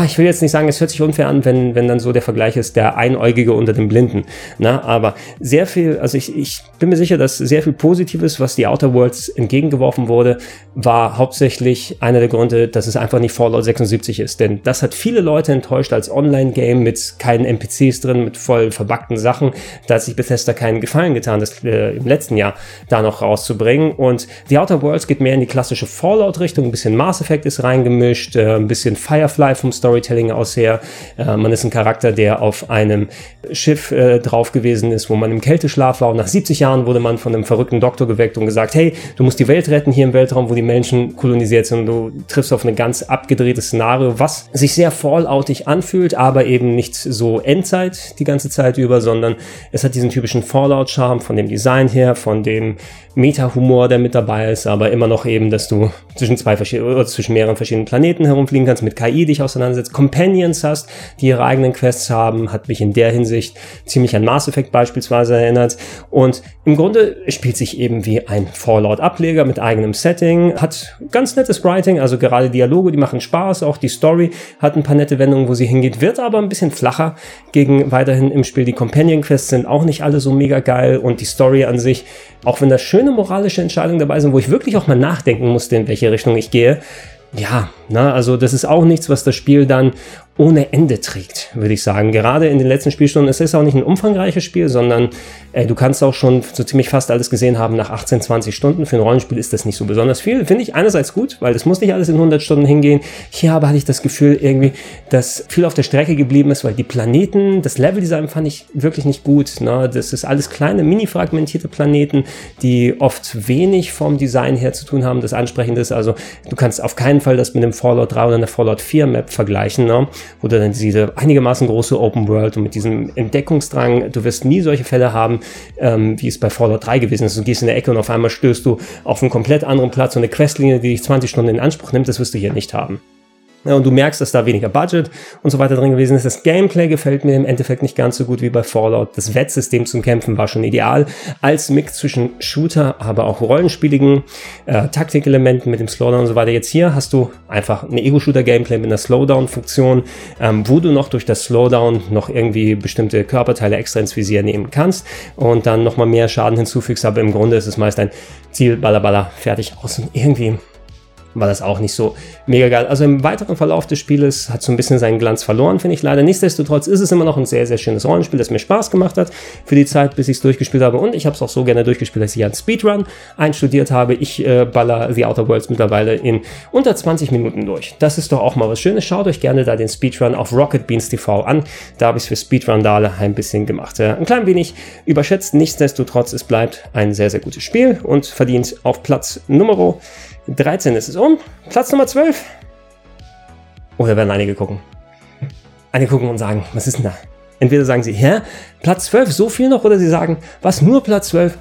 Speaker 1: ich will jetzt nicht sagen, es hört sich unfair an, wenn, wenn dann so der Vergleich ist, der Einäugige unter den Blinden. Na, aber sehr viel, also ich, ich bin mir sicher, dass sehr viel Positives, was die Outer Worlds entgegengeworfen wurde, war hauptsächlich einer der Gründe, dass es einfach nicht Fallout 76 ist. Denn das hat viele Leute enttäuscht als Online-Game mit keinen NPCs drin, mit voll verbackten Sachen. Da hat sich Bethesda keinen Gefallen getan, das äh, im letzten Jahr da noch rauszubringen. Und die Outer Worlds geht mehr in die klassische Fallout-Richtung, ein bisschen Mass Effect ist reingemischt, äh, ein bisschen Firefly vom Storytelling aus her. Äh, man ist ein Charakter, der auf einem Schiff äh, drauf gewesen ist, wo man im Kälteschlaf war und nach 70 Jahren wurde man von einem verrückten Doktor geweckt und gesagt, hey, du musst die Welt retten hier im Weltraum, wo die Menschen kolonisiert sind. Du triffst auf ein ganz abgedrehtes Szenario, was sich sehr falloutig anfühlt, aber eben nicht so Endzeit die ganze Zeit über, sondern es hat diesen typischen Fallout-Charme von dem Design her, von dem Meta-Humor, der mit dabei ist, aber immer noch eben, dass du zwischen zwei zwischen mehreren verschiedenen Planeten herumfliegen kannst, mit KI dich auseinandersetzt, Companions hast, die ihre eigenen Quests haben, hat mich in der Hinsicht ziemlich an Mass Effect beispielsweise erinnert. Und im Grunde spielt sich eben wie ein Fallout-Ableger mit eigenem Setting, hat ganz nettes Writing, also gerade Dialoge, die machen Spaß, auch die Story hat ein paar nette Wendungen, wo sie hingeht, wird aber ein bisschen flacher gegen weiterhin im Spiel. Die Companion-Quests sind auch nicht alle so mega geil und die Story an sich, auch wenn da schöne moralische Entscheidungen dabei sind, wo ich wirklich auch mal nachdenken musste, in welche Richtung ich gehe, ja, na, also das ist auch nichts, was das Spiel dann ohne Ende trägt, würde ich sagen. Gerade in den letzten Spielstunden, es ist auch nicht ein umfangreiches Spiel, sondern äh, du kannst auch schon so ziemlich fast alles gesehen haben nach 18, 20 Stunden. Für ein Rollenspiel ist das nicht so besonders viel. Finde ich einerseits gut, weil das muss nicht alles in 100 Stunden hingehen. Hier aber hatte ich das Gefühl irgendwie, dass viel auf der Strecke geblieben ist, weil die Planeten, das Leveldesign fand ich wirklich nicht gut. Ne? Das ist alles kleine, mini-fragmentierte Planeten, die oft wenig vom Design her zu tun haben, das ansprechend ist. Also du kannst auf keinen Fall das mit einem Fallout 3 oder einer Fallout 4 Map vergleichen. Ne? Wo du dann diese einigermaßen große Open World und mit diesem Entdeckungsdrang, du wirst nie solche Fälle haben, ähm, wie es bei Fallout 3 gewesen ist. Du gehst in der Ecke und auf einmal stößt du auf einen komplett anderen Platz und eine Questlinie, die dich 20 Stunden in Anspruch nimmt, das wirst du hier nicht haben. Ja, und du merkst, dass da weniger Budget und so weiter drin gewesen ist. Das Gameplay gefällt mir im Endeffekt nicht ganz so gut wie bei Fallout. Das Wettsystem zum Kämpfen war schon ideal. Als Mix zwischen Shooter, aber auch rollenspieligen äh, Taktikelementen mit dem Slowdown und so weiter. Jetzt hier hast du einfach ein Ego-Shooter-Gameplay mit einer Slowdown-Funktion, ähm, wo du noch durch das Slowdown noch irgendwie bestimmte Körperteile extra ins Visier nehmen kannst und dann nochmal mehr Schaden hinzufügst. Aber im Grunde ist es meist ein Ziel, Ballaballa, fertig aus. Und irgendwie war das auch nicht so mega geil. Also im weiteren Verlauf des Spieles hat so ein bisschen seinen Glanz verloren, finde ich leider. Nichtsdestotrotz ist es immer noch ein sehr, sehr schönes Rollenspiel, das mir Spaß gemacht hat für die Zeit, bis ich es durchgespielt habe. Und ich habe es auch so gerne durchgespielt, dass ich einen Speedrun einstudiert habe. Ich äh, baller The Outer Worlds mittlerweile in unter 20 Minuten durch. Das ist doch auch mal was Schönes. Schaut euch gerne da den Speedrun auf Rocket Beans TV an. Da habe ich es für Speedrun Dale ein bisschen gemacht. Äh, ein klein wenig überschätzt. Nichtsdestotrotz, es bleibt ein sehr, sehr gutes Spiel und verdient auf Platz Nummer 13 ist es um. Platz Nummer 12. Oder werden einige gucken. Einige gucken und sagen, was ist denn da? Entweder sagen sie, hä? Platz 12, so viel noch? Oder sie sagen, was, nur Platz 12?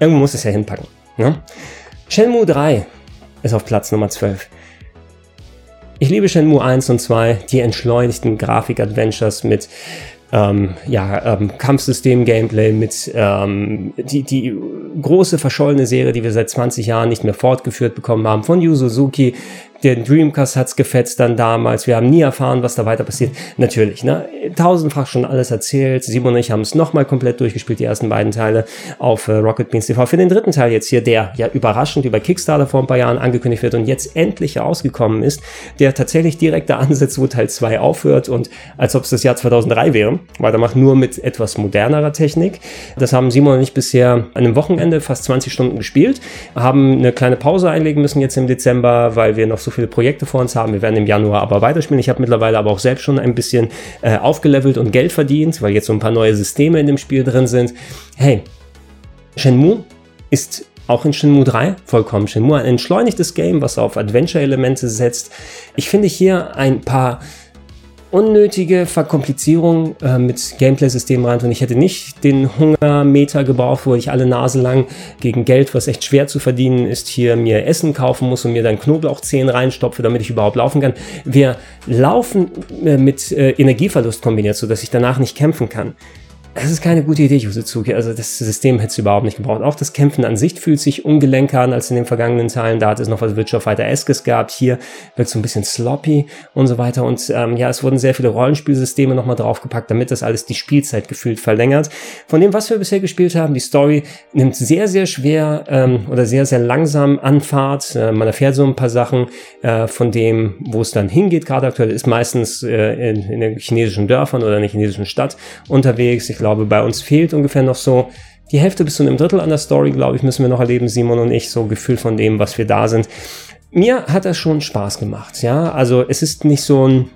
Speaker 1: Irgendwo muss es ja hinpacken. Ne? Shenmue 3 ist auf Platz Nummer 12. Ich liebe Shenmue 1 und 2, die entschleunigten Grafik-Adventures mit ähm, ja, ähm, Kampfsystem-Gameplay, mit ähm, die, die große verschollene Serie, die wir seit 20 Jahren nicht mehr fortgeführt bekommen haben, von Yu Suzuki, den Dreamcast hat's gefetzt dann damals. Wir haben nie erfahren, was da weiter passiert. Natürlich, ne? Tausendfach schon alles erzählt. Simon und ich haben es nochmal komplett durchgespielt, die ersten beiden Teile auf äh, Rocket Beans TV. Für den dritten Teil jetzt hier, der ja überraschend über Kickstarter vor ein paar Jahren angekündigt wird und jetzt endlich herausgekommen ist, der tatsächlich direkt da ansetzt, wo Teil 2 aufhört und als ob es das Jahr 2003 wäre, weitermacht nur mit etwas modernerer Technik. Das haben Simon und ich bisher an einem Wochenende fast 20 Stunden gespielt, haben eine kleine Pause einlegen müssen jetzt im Dezember, weil wir noch so viele Projekte vor uns haben. Wir werden im Januar aber weiterspielen. Ich habe mittlerweile aber auch selbst schon ein bisschen äh, aufgelevelt und Geld verdient, weil jetzt so ein paar neue Systeme in dem Spiel drin sind. Hey, Shenmue ist auch in Shenmue 3 vollkommen. Shenmue ein entschleunigtes Game, was auf Adventure-Elemente setzt. Ich finde hier ein paar unnötige Verkomplizierung äh, mit Gameplay-Systemen rein und ich hätte nicht den Hungermeter gebraucht, wo ich alle Nase lang gegen Geld, was echt schwer zu verdienen ist, hier mir Essen kaufen muss und mir dann Knoblauchzehen reinstopfe, damit ich überhaupt laufen kann. Wir laufen äh, mit äh, Energieverlust kombiniert, so dass ich danach nicht kämpfen kann. Es ist keine gute Idee, Yuzuzuki. Also das System hätte es überhaupt nicht gebraucht. Auch das Kämpfen an sich fühlt sich ungelenker an als in den vergangenen Teilen. Da hat es noch was Witcher Fighter Eskes gehabt. Hier wird so ein bisschen sloppy und so weiter. Und ähm, ja, es wurden sehr viele Rollenspielsysteme nochmal draufgepackt, damit das alles die Spielzeit gefühlt verlängert. Von dem, was wir bisher gespielt haben, die Story nimmt sehr, sehr schwer ähm, oder sehr, sehr langsam Anfahrt. Äh, man erfährt so ein paar Sachen äh, von dem, wo es dann hingeht. Gerade aktuell ist meistens äh, in, in den chinesischen Dörfern oder in der chinesischen Stadt unterwegs. Ich glaube, bei uns fehlt ungefähr noch so die Hälfte bis zu einem Drittel an der Story, glaube ich, müssen wir noch erleben, Simon und ich, so Gefühl von dem, was wir da sind. Mir hat das schon Spaß gemacht, ja. Also es ist nicht so ein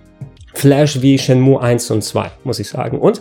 Speaker 1: Flash wie Shenmue 1 und 2, muss ich sagen. Und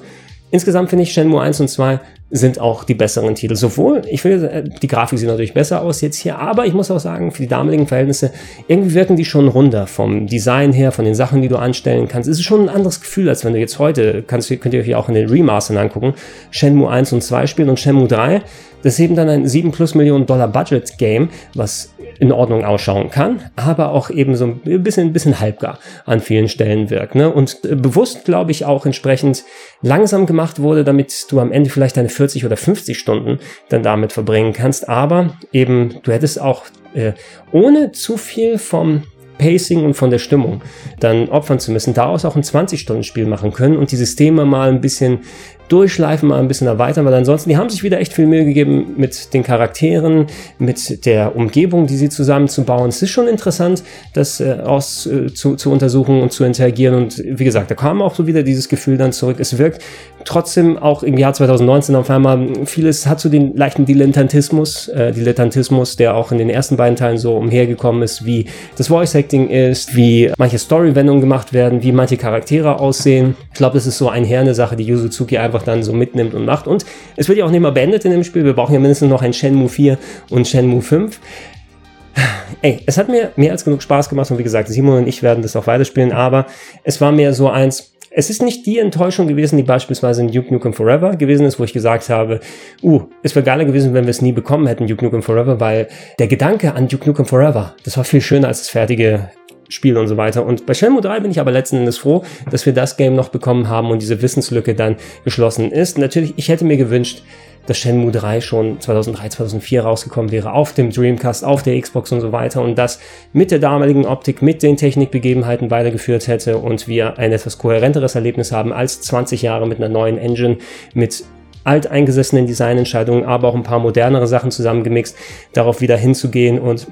Speaker 1: insgesamt finde ich Shenmue 1 und 2 sind auch die besseren Titel. Sowohl, ich finde, äh, die Grafik sieht natürlich besser aus jetzt hier, aber ich muss auch sagen, für die damaligen Verhältnisse, irgendwie wirken die schon runter vom Design her, von den Sachen, die du anstellen kannst. Es ist schon ein anderes Gefühl, als wenn du jetzt heute, kannst, könnt ihr euch auch in den Remastern angucken, Shenmue 1 und 2 spielen und Shenmue 3. Das ist eben dann ein 7 plus Millionen Dollar Budget Game, was in Ordnung ausschauen kann, aber auch eben so ein bisschen, ein bisschen halbgar an vielen Stellen wirkt. Ne? Und äh, bewusst, glaube ich, auch entsprechend langsam gemacht wurde, damit du am Ende vielleicht deine 40 oder 50 Stunden dann damit verbringen kannst. Aber eben, du hättest auch äh, ohne zu viel vom Pacing und von der Stimmung dann opfern zu müssen, daraus auch ein 20-Stunden-Spiel machen können und die Systeme mal ein bisschen durchschleifen, mal ein bisschen erweitern, weil ansonsten, die haben sich wieder echt viel Mühe gegeben mit den Charakteren, mit der Umgebung, die sie zusammenzubauen. Es ist schon interessant, das äh, aus, äh, zu, zu untersuchen und zu interagieren. Und wie gesagt, da kam auch so wieder dieses Gefühl dann zurück. Es wirkt trotzdem auch im Jahr 2019 auf einmal, vieles hat so den leichten Dilettantismus, äh, Dilettantismus, der auch in den ersten beiden Teilen so umhergekommen ist, wie das Voice Acting ist, wie manche Story-Wendungen gemacht werden, wie manche Charaktere aussehen. Ich glaube, das ist so einher eine Sache, die Yuzuzuki einfach dann so mitnimmt und macht. Und es wird ja auch nicht mal beendet in dem Spiel. Wir brauchen ja mindestens noch ein Shenmue 4 und Shenmue 5. Ey, es hat mir mehr als genug Spaß gemacht und wie gesagt, Simon und ich werden das auch weiterspielen, aber es war mehr so eins, es ist nicht die Enttäuschung gewesen, die beispielsweise in Duke Nukem Forever gewesen ist, wo ich gesagt habe, uh, es wäre geiler gewesen, wenn wir es nie bekommen hätten, Duke Nukem Forever, weil der Gedanke an Duke Nukem Forever, das war viel schöner als das fertige Spiel und so weiter. Und bei Shenmue 3 bin ich aber letzten Endes froh, dass wir das Game noch bekommen haben und diese Wissenslücke dann geschlossen ist. Natürlich, ich hätte mir gewünscht, dass Shenmue 3 schon 2003, 2004 rausgekommen wäre, auf dem Dreamcast, auf der Xbox und so weiter und das mit der damaligen Optik, mit den Technikbegebenheiten weitergeführt hätte und wir ein etwas kohärenteres Erlebnis haben als 20 Jahre mit einer neuen Engine, mit alteingesessenen Designentscheidungen, aber auch ein paar modernere Sachen zusammengemixt, darauf wieder hinzugehen und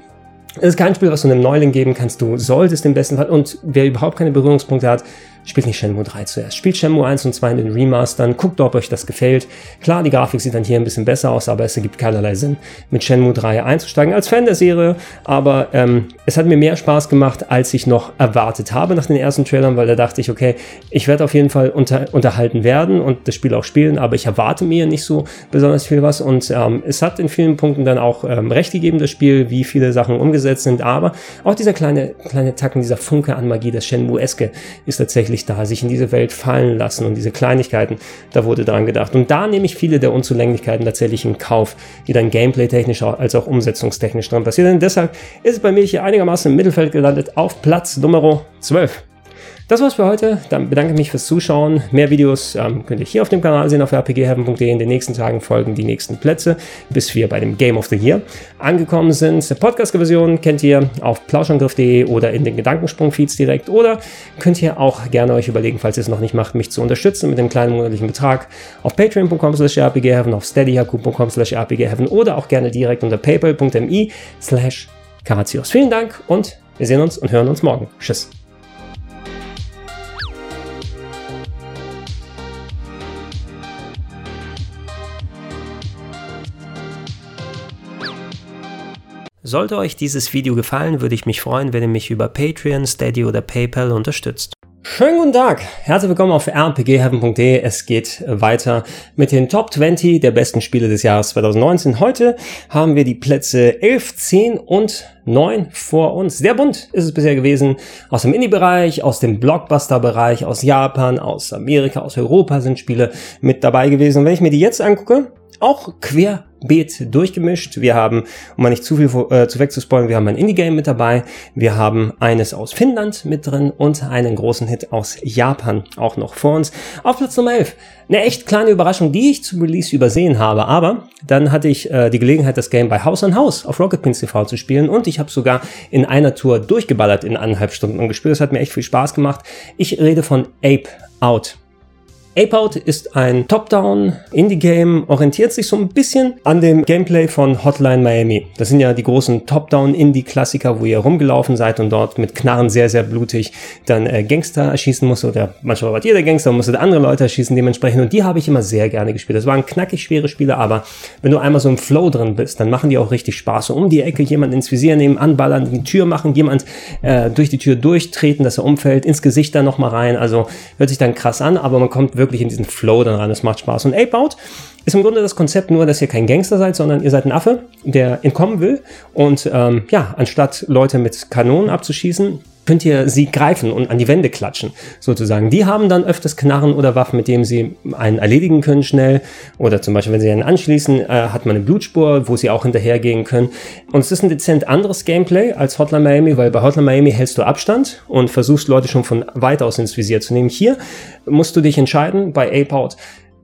Speaker 1: es ist kein Spiel, was du einem Neuling geben kannst. Du solltest im besten Fall, und wer überhaupt keine Berührungspunkte hat, spielt nicht Shenmue 3 zuerst. Spielt Shenmue 1 und 2 in den Remastern, guckt, ob euch das gefällt. Klar, die Grafik sieht dann hier ein bisschen besser aus, aber es ergibt keinerlei Sinn, mit Shenmue 3 einzusteigen als Fan der Serie. Aber ähm, es hat mir mehr Spaß gemacht, als ich noch erwartet habe nach den ersten Trailern, weil da dachte ich, okay, ich werde auf jeden Fall unter, unterhalten werden und das Spiel auch spielen, aber ich erwarte mir nicht so besonders viel was. Und ähm, es hat in vielen Punkten dann auch ähm, recht gegeben, das Spiel, wie viele Sachen umgesetzt sind. Aber auch dieser kleine, kleine Tacken, dieser Funke an Magie, das Shenmue-eske, ist tatsächlich wirklich da, sich in diese Welt fallen lassen und diese Kleinigkeiten, da wurde dran gedacht. Und da nehme ich viele der Unzulänglichkeiten tatsächlich in Kauf, die dann gameplay-technisch als auch umsetzungstechnisch dran passieren. Und deshalb ist es bei mir hier einigermaßen im Mittelfeld gelandet auf Platz Nummer 12. Das war's für heute. Dann bedanke ich mich fürs Zuschauen. Mehr Videos ähm, könnt ihr hier auf dem Kanal sehen auf rpgheaven.de. In den nächsten Tagen folgen die nächsten Plätze, bis wir bei dem Game of the Year angekommen sind. Podcast-Version kennt ihr auf plauschangriff.de oder in den Gedankensprung-Feeds direkt. Oder könnt ihr auch gerne euch überlegen, falls ihr es noch nicht macht, mich zu unterstützen mit einem kleinen monatlichen Betrag auf patreon.com slash rpgheaven, auf steadyhaku.com slash rpgheaven oder auch gerne direkt unter paypal.me slash Vielen Dank und wir sehen uns und hören uns morgen. Tschüss. Sollte euch dieses Video gefallen, würde ich mich freuen, wenn ihr mich über Patreon, Steady oder PayPal unterstützt. Schönen guten Tag, herzlich willkommen auf rpgheaven.de. Es geht weiter mit den Top 20 der besten Spiele des Jahres 2019. Heute haben wir die Plätze 11, 10 und 9 vor uns. Sehr bunt ist es bisher gewesen. Aus dem Indie-Bereich, aus dem Blockbuster-Bereich, aus Japan, aus Amerika, aus Europa sind Spiele mit dabei gewesen. Und wenn ich mir die jetzt angucke, auch querbeet durchgemischt. Wir haben, um mal nicht zu viel äh, zu wegzuspoilen, wir haben ein Indie-Game mit dabei. Wir haben eines aus Finnland mit drin und einen großen Hit aus Japan auch noch vor uns. Auf Platz Nummer 11. Eine echt kleine Überraschung, die ich zum Release übersehen habe. Aber dann hatte ich äh, die Gelegenheit, das Game bei Haus an Haus auf Rocket Pins TV zu spielen und ich habe sogar in einer Tour durchgeballert in eineinhalb Stunden und gespielt. Das hat mir echt viel Spaß gemacht. Ich rede von Ape Out. Ape-Out ist ein Top-Down-Indie-Game, orientiert sich so ein bisschen an dem Gameplay von Hotline Miami. Das sind ja die großen Top-Down-Indie-Klassiker, wo ihr rumgelaufen seid und dort mit Knarren sehr, sehr blutig dann äh, Gangster erschießen musst oder manchmal war jeder Gangster und musste andere Leute erschießen dementsprechend und die habe ich immer sehr gerne gespielt. Das waren knackig schwere Spiele, aber wenn du einmal so im Flow drin bist, dann machen die auch richtig Spaß. So um die Ecke jemand ins Visier nehmen, anballern, die Tür machen, jemand äh, durch die Tür durchtreten, dass er umfällt, ins Gesicht dann nochmal rein. Also hört sich dann krass an, aber man kommt wirklich wirklich in diesen Flow dann rein. Das macht Spaß. Und Ape Out ist im Grunde das Konzept nur, dass ihr kein Gangster seid, sondern ihr seid ein Affe, der entkommen will. Und ähm, ja, anstatt Leute mit Kanonen abzuschießen, könnt ihr sie greifen und an die Wände klatschen, sozusagen. Die haben dann öfters Knarren oder Waffen, mit denen sie einen erledigen können schnell. Oder zum Beispiel, wenn sie einen anschließen, äh, hat man eine Blutspur, wo sie auch hinterhergehen können. Und es ist ein dezent anderes Gameplay als Hotline Miami, weil bei Hotline Miami hältst du Abstand und versuchst Leute schon von weit aus ins Visier zu nehmen. Hier musst du dich entscheiden bei Ape Out.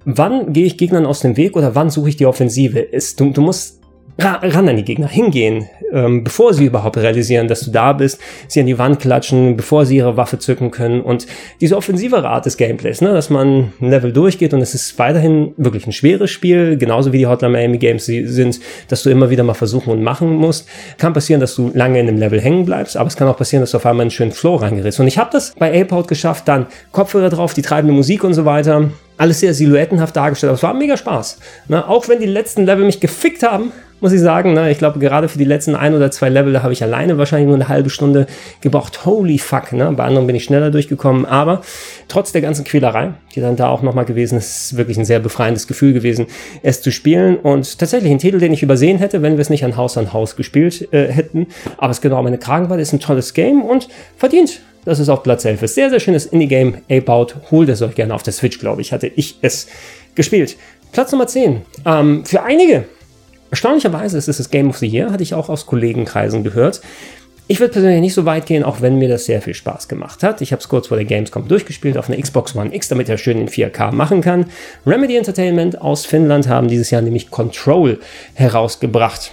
Speaker 1: Wann gehe ich Gegnern aus dem Weg oder wann suche ich die Offensive? Es, du, du musst ran an die Gegner hingehen, ähm, bevor sie überhaupt realisieren, dass du da bist, sie an die Wand klatschen, bevor sie ihre Waffe zücken können und diese offensive Art des Gameplays, ne, dass man ein Level durchgeht und es ist weiterhin wirklich ein schweres Spiel, genauso wie die Hotline Miami Games sind, dass du immer wieder mal versuchen und machen musst. Kann passieren, dass du lange in einem Level hängen bleibst, aber es kann auch passieren, dass du auf einmal einen schönen Flow reingerätst. Und ich habe das bei Airport geschafft, dann Kopfhörer drauf, die treibende Musik und so weiter alles sehr silhouettenhaft dargestellt. Aber es war mega Spaß. Ne? Auch wenn die letzten Level mich gefickt haben, muss ich sagen. Ne? Ich glaube, gerade für die letzten ein oder zwei Level, da habe ich alleine wahrscheinlich nur eine halbe Stunde gebraucht. Holy fuck. Ne? Bei anderen bin ich schneller durchgekommen. Aber trotz der ganzen Quälerei, die dann da auch nochmal gewesen ist, ist wirklich ein sehr befreiendes Gefühl gewesen, es zu spielen. Und tatsächlich ein Titel, den ich übersehen hätte, wenn wir es nicht an Haus an Haus gespielt äh, hätten. Aber es genau meine Kragenweite ist ein tolles Game und verdient das ist auf Platz 11. Sehr, sehr schönes Indie-Game. Ape. Holt es euch gerne auf der Switch, glaube ich. Hatte ich es gespielt. Platz Nummer 10. Ähm, für einige, erstaunlicherweise ist es das Game of the Year, hatte ich auch aus Kollegenkreisen gehört. Ich würde persönlich nicht so weit gehen, auch wenn mir das sehr viel Spaß gemacht hat. Ich habe es kurz vor der Gamescom durchgespielt auf einer Xbox One X, damit er schön in 4K machen kann. Remedy Entertainment aus Finnland haben dieses Jahr nämlich Control herausgebracht.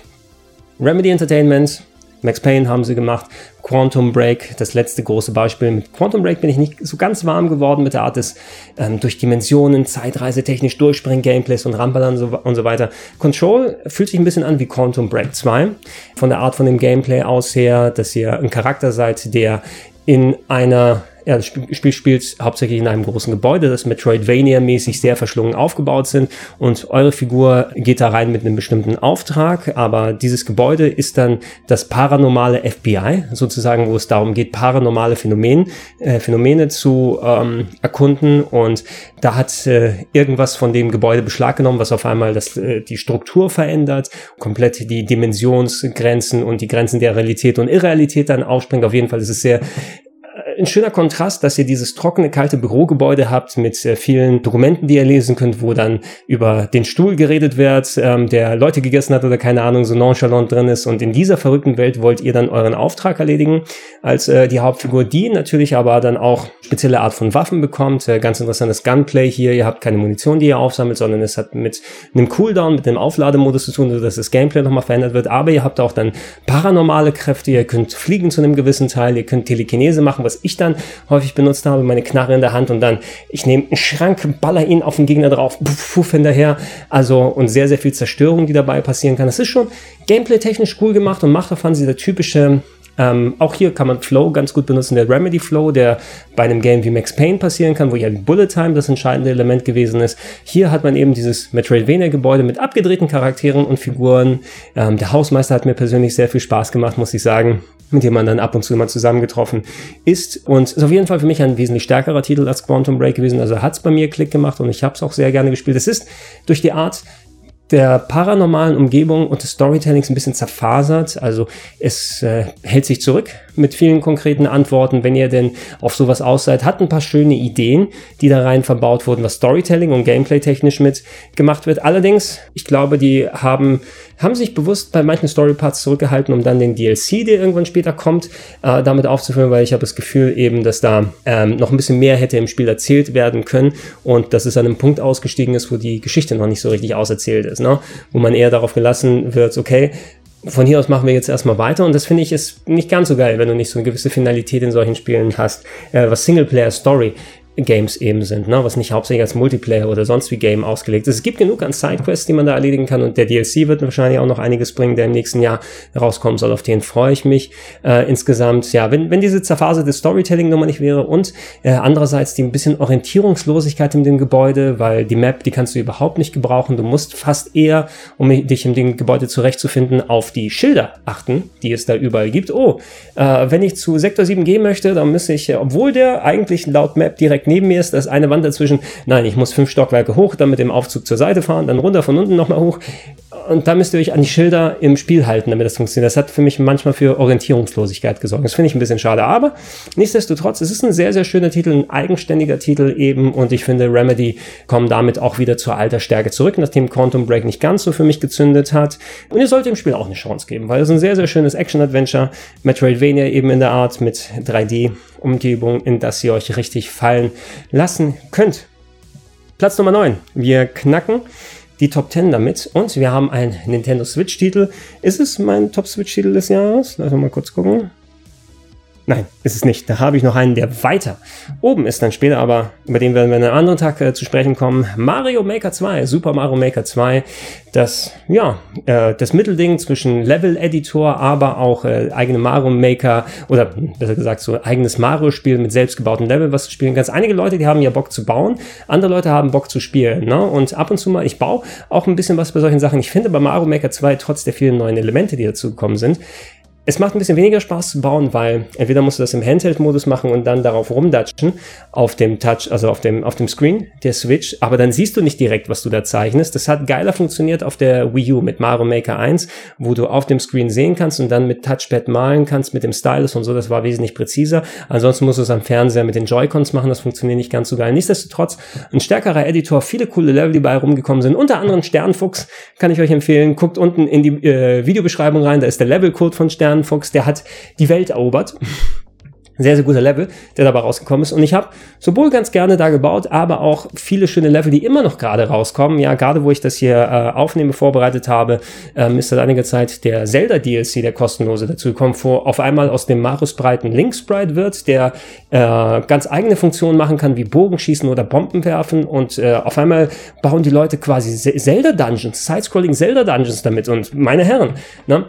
Speaker 1: Remedy Entertainment, Max Payne haben sie gemacht, Quantum Break, das letzte große Beispiel. Mit Quantum Break bin ich nicht so ganz warm geworden mit der Art des ähm, durch Dimensionen, Zeitreise technisch durchspringen, Gameplays und Rampern und so, und so weiter. Control fühlt sich ein bisschen an wie Quantum Break 2. Von der Art von dem Gameplay aus her, dass ihr ein Charakter seid, der in einer ja, das Spiel spielt hauptsächlich in einem großen Gebäude, das Metroidvania-mäßig sehr verschlungen aufgebaut sind und eure Figur geht da rein mit einem bestimmten Auftrag, aber dieses Gebäude ist dann das paranormale FBI, sozusagen, wo es darum geht, paranormale Phänomene, äh, Phänomene zu ähm, erkunden und da hat äh, irgendwas von dem Gebäude Beschlag genommen, was auf einmal das, äh, die Struktur verändert, komplett die Dimensionsgrenzen und die Grenzen der Realität und Irrealität dann aufspringt. Auf jeden Fall ist es sehr ein schöner Kontrast, dass ihr dieses trockene, kalte Bürogebäude habt mit äh, vielen Dokumenten, die ihr lesen könnt, wo dann über den Stuhl geredet wird, ähm, der Leute gegessen hat oder keine Ahnung, so nonchalant drin ist. Und in dieser verrückten Welt wollt ihr dann euren Auftrag erledigen als äh, die Hauptfigur, die natürlich aber dann auch spezielle Art von Waffen bekommt. Äh, ganz interessantes Gunplay hier. Ihr habt keine Munition, die ihr aufsammelt, sondern es hat mit einem Cooldown, mit einem Auflademodus zu tun, sodass das Gameplay nochmal verändert wird. Aber ihr habt auch dann paranormale Kräfte. Ihr könnt fliegen zu einem gewissen Teil. Ihr könnt Telekinese machen, was ich ich dann häufig benutzt habe, meine Knarre in der Hand und dann, ich nehme einen Schrank, baller ihn auf den Gegner drauf, puff, hinterher. Also, und sehr, sehr viel Zerstörung, die dabei passieren kann. Das ist schon gameplay-technisch cool gemacht und macht davon dieser typische Ähm, auch hier kann man Flow ganz gut benutzen, der Remedy Flow, der bei einem Game wie Max Payne passieren kann, wo ja Bullet Time das entscheidende Element gewesen ist. Hier hat man eben dieses Metroidvania-Gebäude mit abgedrehten Charakteren und Figuren. Ähm, der Hausmeister hat mir persönlich sehr viel Spaß gemacht, muss ich sagen mit dem man dann ab und zu mal zusammengetroffen ist. Und ist auf jeden Fall für mich ein wesentlich stärkerer Titel als Quantum Break gewesen. Also hat es bei mir Klick gemacht und ich habe es auch sehr gerne gespielt. Es ist durch die Art der paranormalen Umgebung und des Storytellings ein bisschen zerfasert. Also es äh, hält sich zurück mit vielen konkreten Antworten, wenn ihr denn auf sowas aus seid. Hat ein paar schöne Ideen, die da rein verbaut wurden, was Storytelling und Gameplay technisch mit gemacht wird. Allerdings, ich glaube, die haben, haben sich bewusst bei manchen Storyparts zurückgehalten, um dann den DLC, der irgendwann später kommt, äh, damit aufzufüllen, weil ich habe das Gefühl eben, dass da ähm, noch ein bisschen mehr hätte im Spiel erzählt werden können und dass es an einem Punkt ausgestiegen ist, wo die Geschichte noch nicht so richtig auserzählt ist, ne? wo man eher darauf gelassen wird, okay, von hier aus machen wir jetzt erstmal weiter und das finde ich ist nicht ganz so geil, wenn du nicht so eine gewisse Finalität in solchen Spielen hast, äh, was Singleplayer-Story Games eben sind, ne? was nicht hauptsächlich als Multiplayer oder sonst wie Game ausgelegt ist. Es gibt genug an Sidequests, die man da erledigen kann und der DLC wird wahrscheinlich auch noch einiges bringen, der im nächsten Jahr rauskommen soll. Auf den freue ich mich äh, insgesamt. Ja, wenn, wenn diese zerfaserte Storytelling-Nummer nicht wäre und äh, andererseits die ein bisschen Orientierungslosigkeit in dem Gebäude, weil die Map, die kannst du überhaupt nicht gebrauchen. Du musst fast eher, um dich in dem Gebäude zurechtzufinden, auf die Schilder achten, die es da überall gibt. Oh, äh, wenn ich zu Sektor 7 gehen möchte, dann müsste ich, obwohl der eigentlich laut Map direkt neben mir ist, da ist eine Wand dazwischen. Nein, ich muss fünf Stockwerke hoch, dann mit dem Aufzug zur Seite fahren, dann runter von unten nochmal hoch. Und da müsst ihr euch an die Schilder im Spiel halten, damit das funktioniert. Das hat für mich manchmal für Orientierungslosigkeit gesorgt. Das finde ich ein bisschen schade. Aber nichtsdestotrotz, es ist ein sehr, sehr schöner Titel, ein eigenständiger Titel eben. Und ich finde, Remedy kommen damit auch wieder zur alter Stärke zurück, nachdem Quantum Break nicht ganz so für mich gezündet hat. Und ihr solltet dem Spiel auch eine Chance geben, weil es ein sehr, sehr schönes Action-Adventure, Metroidvania eben in der Art mit 3D-Umgebung, in das ihr euch richtig fallen lassen könnt. Platz Nummer 9. Wir knacken die Top 10 damit und wir haben einen Nintendo Switch-Titel. Ist es mein Top Switch-Titel des Jahres? Lass mal kurz gucken. Nein, ist es nicht. Da habe ich noch einen, der weiter oben ist dann später, aber über den werden wir einen anderen Tag äh, zu sprechen kommen. Mario Maker 2, Super Mario Maker 2, das, ja, äh, das Mittelding zwischen Level-Editor, aber auch äh, eigene Mario Maker oder besser gesagt so eigenes Mario-Spiel mit selbstgebauten Level, was du spielen kannst. Einige Leute, die haben ja Bock zu bauen, andere Leute haben Bock zu spielen. Ne? Und ab und zu mal, ich baue auch ein bisschen was bei solchen Sachen. Ich finde bei Mario Maker 2, trotz der vielen neuen Elemente, die dazu gekommen sind, es macht ein bisschen weniger Spaß zu bauen, weil entweder musst du das im Handheld-Modus machen und dann darauf rumdatschen auf dem Touch, also auf dem, auf dem Screen der Switch, aber dann siehst du nicht direkt, was du da zeichnest. Das hat geiler funktioniert auf der Wii U mit Mario Maker 1, wo du auf dem Screen sehen kannst und dann mit Touchpad malen kannst mit dem Stylus und so. Das war wesentlich präziser. Ansonsten musst du es am Fernseher mit den Joy-Cons machen. Das funktioniert nicht ganz so geil. Nichtsdestotrotz ein stärkerer Editor, viele coole Level, die bei rumgekommen sind. Unter anderem Sternfuchs kann ich euch empfehlen. Guckt unten in die äh, Videobeschreibung rein. Da ist der Levelcode von Stern Fuchs, der hat die Welt erobert [LAUGHS] sehr, sehr guter Level, der dabei rausgekommen ist. Und ich habe sowohl ganz gerne da gebaut, aber auch viele schöne Level, die immer noch gerade rauskommen. Ja, gerade wo ich das hier äh, aufnehme, vorbereitet habe, ähm, ist seit einiger Zeit der Zelda DLC, der kostenlose dazu gekommen, wo auf einmal aus dem Marus-Breiten Link-Sprite wird, der äh, ganz eigene Funktionen machen kann, wie Bogenschießen oder Bomben werfen. Und äh, auf einmal bauen die Leute quasi Zelda-Dungeons, Side-Scrolling Zelda-Dungeons damit. Und meine Herren, ne,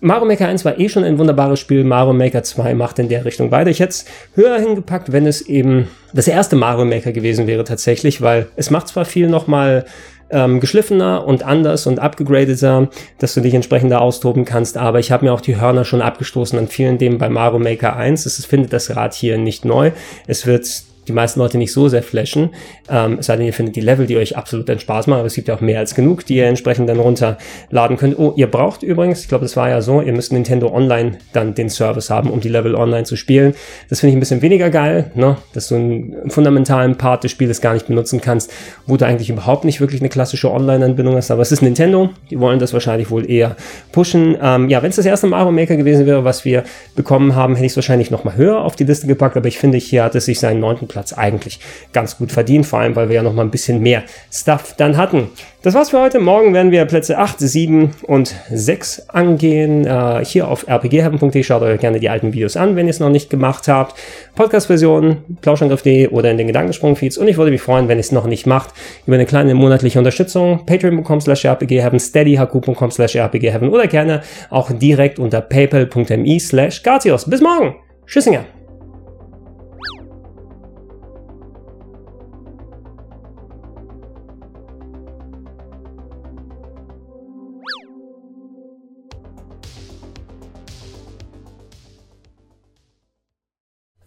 Speaker 1: Mario Maker 1 war eh schon ein wunderbares Spiel. Mario Maker 2 macht in der Richtung weiter. Ich hätte es höher hingepackt, wenn es eben das erste Mario Maker gewesen wäre tatsächlich, weil es macht zwar viel nochmal ähm, geschliffener und anders und abgegradeter, dass du dich entsprechend da austoben kannst, aber ich habe mir auch die Hörner schon abgestoßen an vielen Dingen bei Mario Maker 1. Es findet das Rad hier nicht neu. Es wird die meisten Leute nicht so sehr flashen. Ähm, es sei denn, ihr findet die Level, die euch absolut den Spaß machen, aber es gibt ja auch mehr als genug, die ihr entsprechend dann runterladen könnt. Oh, ihr braucht übrigens, ich glaube, das war ja so, ihr müsst Nintendo Online dann den Service haben, um die Level online zu spielen. Das finde ich ein bisschen weniger geil, ne? dass du einen fundamentalen Part des Spieles gar nicht benutzen kannst, wo du eigentlich überhaupt nicht wirklich eine klassische Online-Anbindung hast. Aber es ist Nintendo, die wollen das wahrscheinlich wohl eher pushen. Ähm, ja, wenn es das erste Mario Maker gewesen wäre, was wir bekommen haben, hätte ich es wahrscheinlich noch mal höher auf die Liste gepackt, aber ich finde, hier hat es sich seinen neunten Platz Platz eigentlich ganz gut verdient, vor allem weil wir ja noch mal ein bisschen mehr Stuff dann hatten. Das war's für heute. Morgen werden wir Plätze 8, 7 und 6 angehen. Äh, hier auf rpgheaven.de schaut euch gerne die alten Videos an, wenn ihr es noch nicht gemacht habt. Podcast-Version, plauschangriff.de oder in den Gedankensprung-Feeds. Und ich würde mich freuen, wenn ihr es noch nicht macht, über eine kleine monatliche Unterstützung. Patreon.com slash rpgheaven, steadyhq.com slash rpgheaven oder gerne auch direkt unter paypal.me slash Bis morgen! Tschüssinger!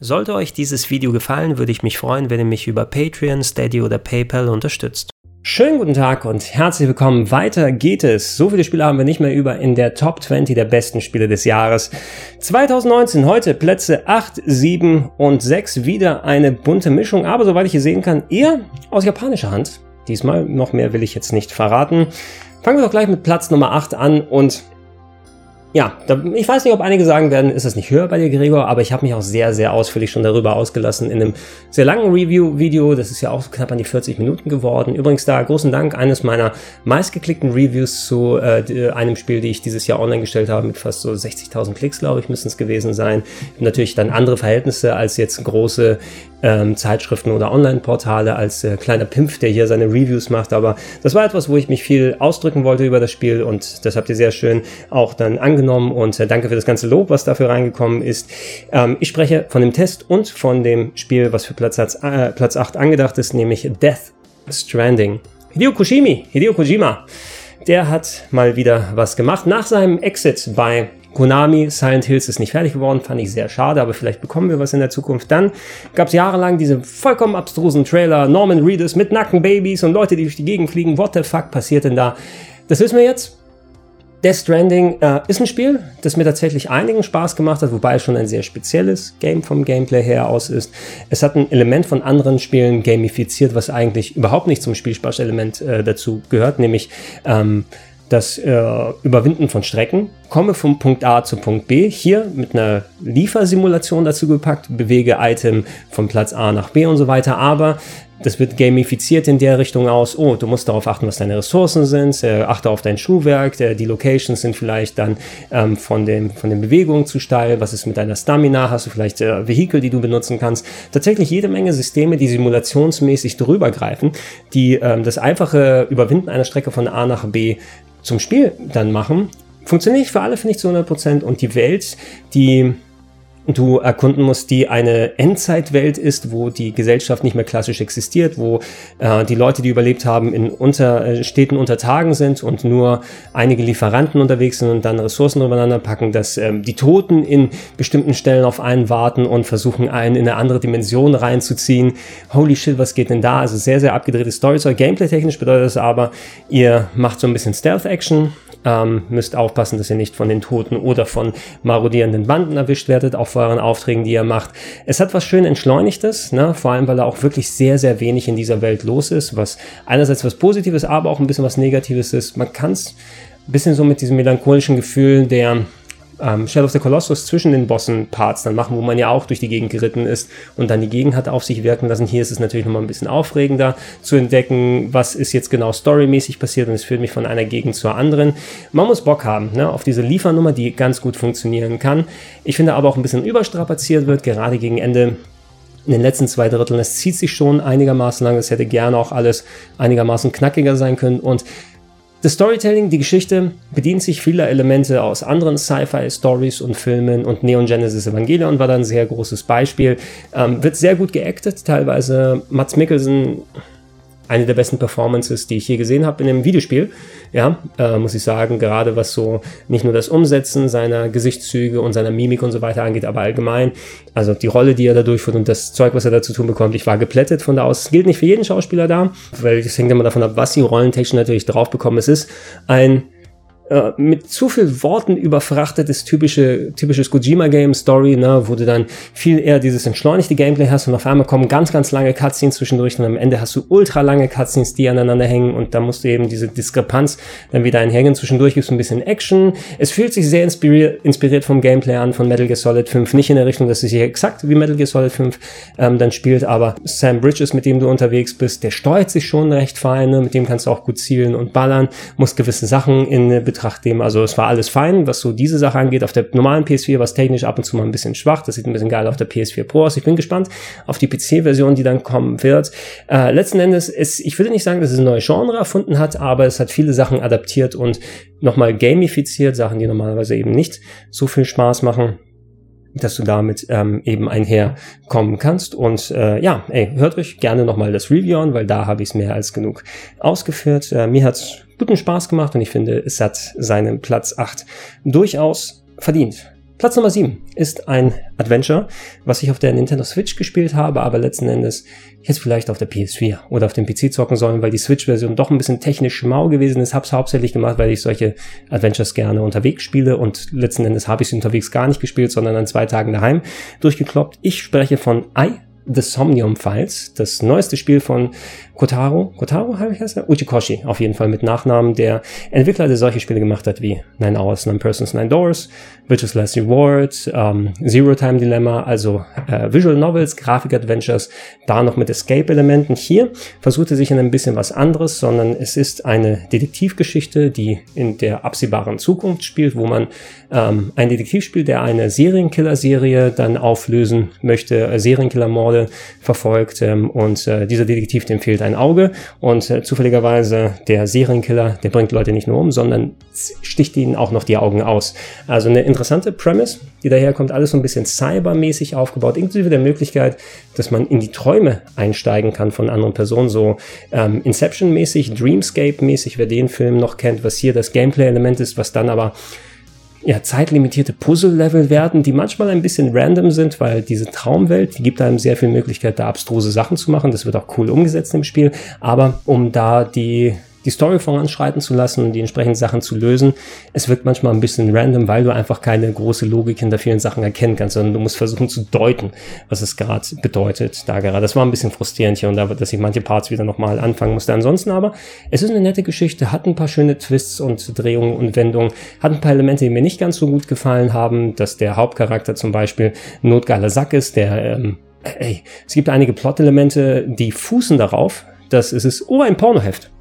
Speaker 1: Sollte euch dieses Video gefallen, würde ich mich freuen, wenn ihr mich über Patreon, Steady oder PayPal unterstützt. Schönen guten Tag und herzlich willkommen. Weiter geht es. So viele Spiele haben wir nicht mehr über in der Top 20 der besten Spiele des Jahres. 2019, heute Plätze 8, 7 und 6. Wieder eine bunte Mischung, aber soweit ich hier sehen kann, eher aus japanischer Hand. Diesmal, noch mehr will ich jetzt nicht verraten. Fangen wir doch gleich mit Platz Nummer 8 an und ja, ich weiß nicht, ob einige sagen werden, ist das nicht höher bei dir, Gregor, aber ich habe mich auch sehr, sehr ausführlich schon darüber ausgelassen in einem sehr langen Review-Video. Das ist ja auch knapp an die 40 Minuten geworden. Übrigens da großen Dank, eines meiner meistgeklickten Reviews zu äh, einem Spiel, die ich dieses Jahr online gestellt habe, mit fast so 60.000 Klicks, glaube ich, müssen es gewesen sein. Natürlich dann andere Verhältnisse als jetzt große ähm, Zeitschriften oder Online-Portale als äh, kleiner Pimpf, der hier seine Reviews macht. Aber das war etwas, wo ich mich viel ausdrücken wollte über das Spiel und das habt ihr sehr schön auch dann angenommen und äh, danke für das ganze Lob, was dafür reingekommen ist. Ähm, ich spreche von dem Test und von dem Spiel, was für Platz, äh, Platz 8 angedacht ist, nämlich Death Stranding. Hideo Koshimi, Hideo Kojima, der hat mal wieder was gemacht. Nach seinem Exit bei Konami, Silent Hills ist nicht fertig geworden, fand ich sehr schade, aber vielleicht bekommen wir was in der Zukunft. Dann gab es jahrelang diese vollkommen abstrusen Trailer, Norman Reedus mit nackten Babys und Leute, die durch die Gegend fliegen. What the fuck passiert denn da? Das wissen wir jetzt. Death Stranding äh, ist ein Spiel, das mir tatsächlich einigen Spaß gemacht hat, wobei es schon ein sehr spezielles Game vom Gameplay her aus ist. Es hat ein Element von anderen Spielen gamifiziert, was eigentlich überhaupt nicht zum Spielspaßelement äh, dazu gehört, nämlich ähm, das äh, Überwinden von Strecken, komme vom Punkt A zu Punkt B, hier mit einer Liefersimulation dazu gepackt, bewege Item von Platz A nach B und so weiter, aber das wird gamifiziert in der Richtung aus, oh, du musst darauf achten, was deine Ressourcen sind, äh, achte auf dein Schuhwerk, äh, die Locations sind vielleicht dann ähm, von, dem, von den Bewegungen zu steil, was ist mit deiner Stamina, hast du vielleicht äh, Vehikel, die du benutzen kannst. Tatsächlich jede Menge Systeme, die simulationsmäßig drüber greifen, die ähm, das einfache Überwinden einer Strecke von A nach B zum Spiel dann machen. Funktioniert nicht für alle, finde ich zu 100%. Und die Welt, die du erkunden musst, die eine Endzeitwelt ist, wo die Gesellschaft nicht mehr klassisch existiert, wo äh, die Leute, die überlebt haben, in unter, äh, Städten unter Tagen sind und nur einige Lieferanten unterwegs sind und dann Ressourcen übereinander packen, dass ähm, die Toten in bestimmten Stellen auf einen warten und versuchen, einen in eine andere Dimension reinzuziehen. Holy shit, was geht denn da? Also sehr, sehr abgedrehte Story. Gameplay-technisch bedeutet das aber, ihr macht so ein bisschen Stealth-Action, ähm, müsst aufpassen, dass ihr nicht von den Toten oder von marodierenden Banden erwischt werdet auf euren Aufträgen, die ihr macht. Es hat was schön Entschleunigtes, ne? vor allem weil da auch wirklich sehr, sehr wenig in dieser Welt los ist, was einerseits was Positives, aber auch ein bisschen was Negatives ist. Man kann es ein bisschen so mit diesem melancholischen Gefühl der ähm, Shadow of the Colossus zwischen den Bossen-Parts dann machen, wo man ja auch durch die Gegend geritten ist und dann die Gegend hat auf sich wirken lassen. Hier ist es natürlich nochmal ein bisschen aufregender zu entdecken, was ist jetzt genau storymäßig passiert und es führt mich von einer Gegend zur anderen. Man muss Bock haben ne, auf diese Liefernummer, die ganz gut funktionieren kann. Ich finde aber auch ein bisschen überstrapaziert wird, gerade gegen Ende in den letzten zwei Dritteln. Es zieht sich schon einigermaßen lang. Es hätte gerne auch alles einigermaßen knackiger sein können. Und das Storytelling, die Geschichte, bedient sich vieler Elemente aus anderen Sci-Fi-Stories und Filmen und Neon Genesis Evangelion war da ein sehr großes Beispiel. Ähm, wird sehr gut geactet, teilweise Mats Mikkelsen eine der besten Performances, die ich je gesehen habe in einem Videospiel. Ja, äh, muss ich sagen, gerade was so nicht nur das Umsetzen seiner Gesichtszüge und seiner Mimik und so weiter angeht, aber allgemein, also die Rolle, die er da durchführt und das Zeug, was er da zu tun bekommt, ich war geplättet von da aus. Das gilt nicht für jeden Schauspieler da, weil es hängt immer davon ab, was die Rollentechnik natürlich drauf bekommen. Es ist ein äh, mit zu viel Worten überfrachtetes typische, typisches Kojima-Game Story, ne, wo du dann viel eher dieses entschleunigte Gameplay hast und auf einmal kommen ganz, ganz lange Cutscenes zwischendurch und am Ende hast du ultra lange Cutscenes, die aneinander hängen und da musst du eben diese Diskrepanz dann wieder einhängen. Zwischendurch gibt es ein bisschen Action. Es fühlt sich sehr inspiriert, inspiriert vom Gameplay an von Metal Gear Solid 5. Nicht in der Richtung, dass es hier exakt wie Metal Gear Solid 5 ähm, dann spielt, aber Sam Bridges, mit dem du unterwegs bist, der steuert sich schon recht fein, ne? mit dem kannst du auch gut zielen und ballern, musst gewisse Sachen in Betracht nehmen. Also es war alles fein, was so diese Sache angeht. Auf der normalen PS4 war es technisch ab und zu mal ein bisschen schwach. Das sieht ein bisschen geil auf der PS4 Pro aus. Ich bin gespannt auf die PC-Version, die dann kommen wird. Äh, letzten Endes ist, ich würde nicht sagen, dass es ein neues Genre erfunden hat, aber es hat viele Sachen adaptiert und nochmal gamifiziert, Sachen, die normalerweise eben nicht so viel Spaß machen dass du damit ähm, eben einherkommen kannst. Und äh, ja, ey, hört euch gerne nochmal das Review an, weil da habe ich es mehr als genug ausgeführt. Äh, mir hat's guten Spaß gemacht und ich finde, es hat seinen Platz 8 durchaus verdient. Platz Nummer 7 ist ein Adventure, was ich auf der Nintendo Switch gespielt habe, aber letzten Endes jetzt vielleicht auf der PS4 oder auf dem PC zocken sollen, weil die Switch-Version doch ein bisschen technisch mau gewesen ist. Hab's hauptsächlich gemacht, weil ich solche Adventures gerne unterwegs spiele und letzten Endes habe ich sie unterwegs gar nicht gespielt, sondern an zwei Tagen daheim durchgekloppt. Ich spreche von I The Somnium Files, das neueste Spiel von Kotaro, Kotaro heißt er? Uchikoshi, auf jeden Fall mit Nachnamen, der Entwickler, der solche Spiele gemacht hat wie Nine Hours, Nine Persons, Nine Doors, Witcher's Last Reward, ähm, Zero Time Dilemma, also äh, Visual Novels, Grafik-Adventures, da noch mit Escape-Elementen. Hier versucht er sich in ein bisschen was anderes, sondern es ist eine Detektivgeschichte, die in der absehbaren Zukunft spielt, wo man ähm, ein Detektiv spielt, der eine Serienkiller-Serie dann auflösen möchte, äh, Serienkiller-Morde verfolgt ähm, und äh, dieser Detektiv, dem fehlt ein Auge und äh, zufälligerweise der Serienkiller, der bringt Leute nicht nur um, sondern sticht ihnen auch noch die Augen aus. Also eine interessante Premise, die daherkommt, alles so ein bisschen cybermäßig aufgebaut, inklusive der Möglichkeit, dass man in die Träume einsteigen kann von anderen Personen, so ähm, Inception-mäßig, Dreamscape-mäßig, wer den Film noch kennt, was hier das Gameplay-Element ist, was dann aber ja, zeitlimitierte Puzzle-Level werden, die manchmal ein bisschen random sind, weil diese Traumwelt, die gibt einem sehr viel Möglichkeit, da abstruse Sachen zu machen. Das wird auch cool umgesetzt im Spiel. Aber um da die die Story voranschreiten zu lassen und die entsprechenden Sachen zu lösen. Es wirkt manchmal ein bisschen random, weil du einfach keine große Logik hinter vielen Sachen erkennen kannst, sondern du musst versuchen zu deuten, was es gerade bedeutet. Da gerade. Das war ein bisschen frustrierend hier und da, dass ich manche Parts wieder nochmal anfangen musste. Ansonsten aber, es ist eine nette Geschichte, hat ein paar schöne Twists und Drehungen und Wendungen, hat ein paar Elemente, die mir nicht ganz so gut gefallen haben, dass der Hauptcharakter zum Beispiel ein notgeiler Sack ist, der, ähm, ey, es gibt einige Plot-Elemente, die fußen darauf, dass es ist, oh, ein Pornoheft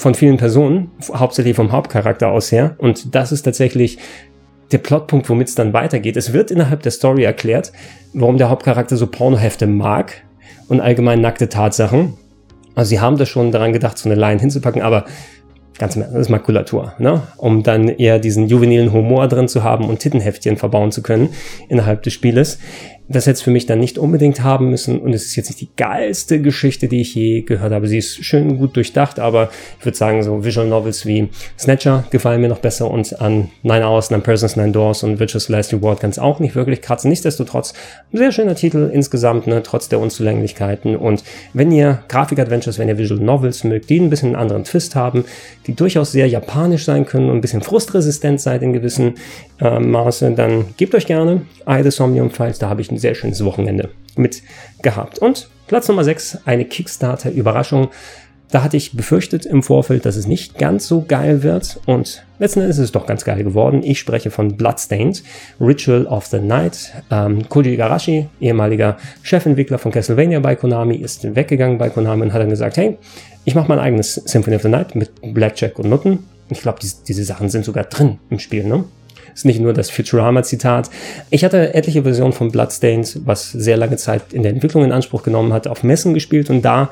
Speaker 1: von vielen Personen, hauptsächlich vom Hauptcharakter aus her. Und das ist tatsächlich der Plotpunkt, womit es dann weitergeht. Es wird innerhalb der Story erklärt, warum der Hauptcharakter so Pornohefte mag und allgemein nackte Tatsachen. Also sie haben da schon daran gedacht, so eine Line hinzupacken, aber ganz das ist Makulatur, ne? um dann eher diesen juvenilen Humor drin zu haben und Tittenheftchen verbauen zu können innerhalb des Spieles das jetzt für mich dann nicht unbedingt haben müssen und es ist jetzt nicht die geilste Geschichte, die ich je gehört habe. Sie ist schön gut durchdacht, aber ich würde sagen, so Visual Novels wie Snatcher gefallen mir noch besser und an Nine Hours, Nine Persons, Nine Doors und Witcher's Last Reward kann es auch nicht wirklich kratzen. Nichtsdestotrotz, ein sehr schöner Titel insgesamt, ne, trotz der Unzulänglichkeiten und wenn ihr Grafik-Adventures, wenn ihr Visual Novels mögt, die ein bisschen einen anderen Twist haben, die durchaus sehr japanisch sein können und ein bisschen frustresistent seid in gewissen äh, Maße, dann gebt euch gerne Eye the Somnium Files, da habe ich ein sehr schönes Wochenende mit gehabt. Und Platz Nummer 6, eine Kickstarter-Überraschung. Da hatte ich befürchtet im Vorfeld, dass es nicht ganz so geil wird und letzten Endes ist es doch ganz geil geworden. Ich spreche von Bloodstained, Ritual of the Night. Ähm, Koji Igarashi, ehemaliger Chefentwickler von Castlevania bei Konami, ist weggegangen bei Konami und hat dann gesagt, hey, ich mache mein eigenes Symphony of the Night mit Blackjack und Nutten. Ich glaube, diese, diese Sachen sind sogar drin im Spiel, ne? Ist nicht nur das Futurama-Zitat. Ich hatte etliche Versionen von Bloodstained, was sehr lange Zeit in der Entwicklung in Anspruch genommen hat, auf Messen gespielt und da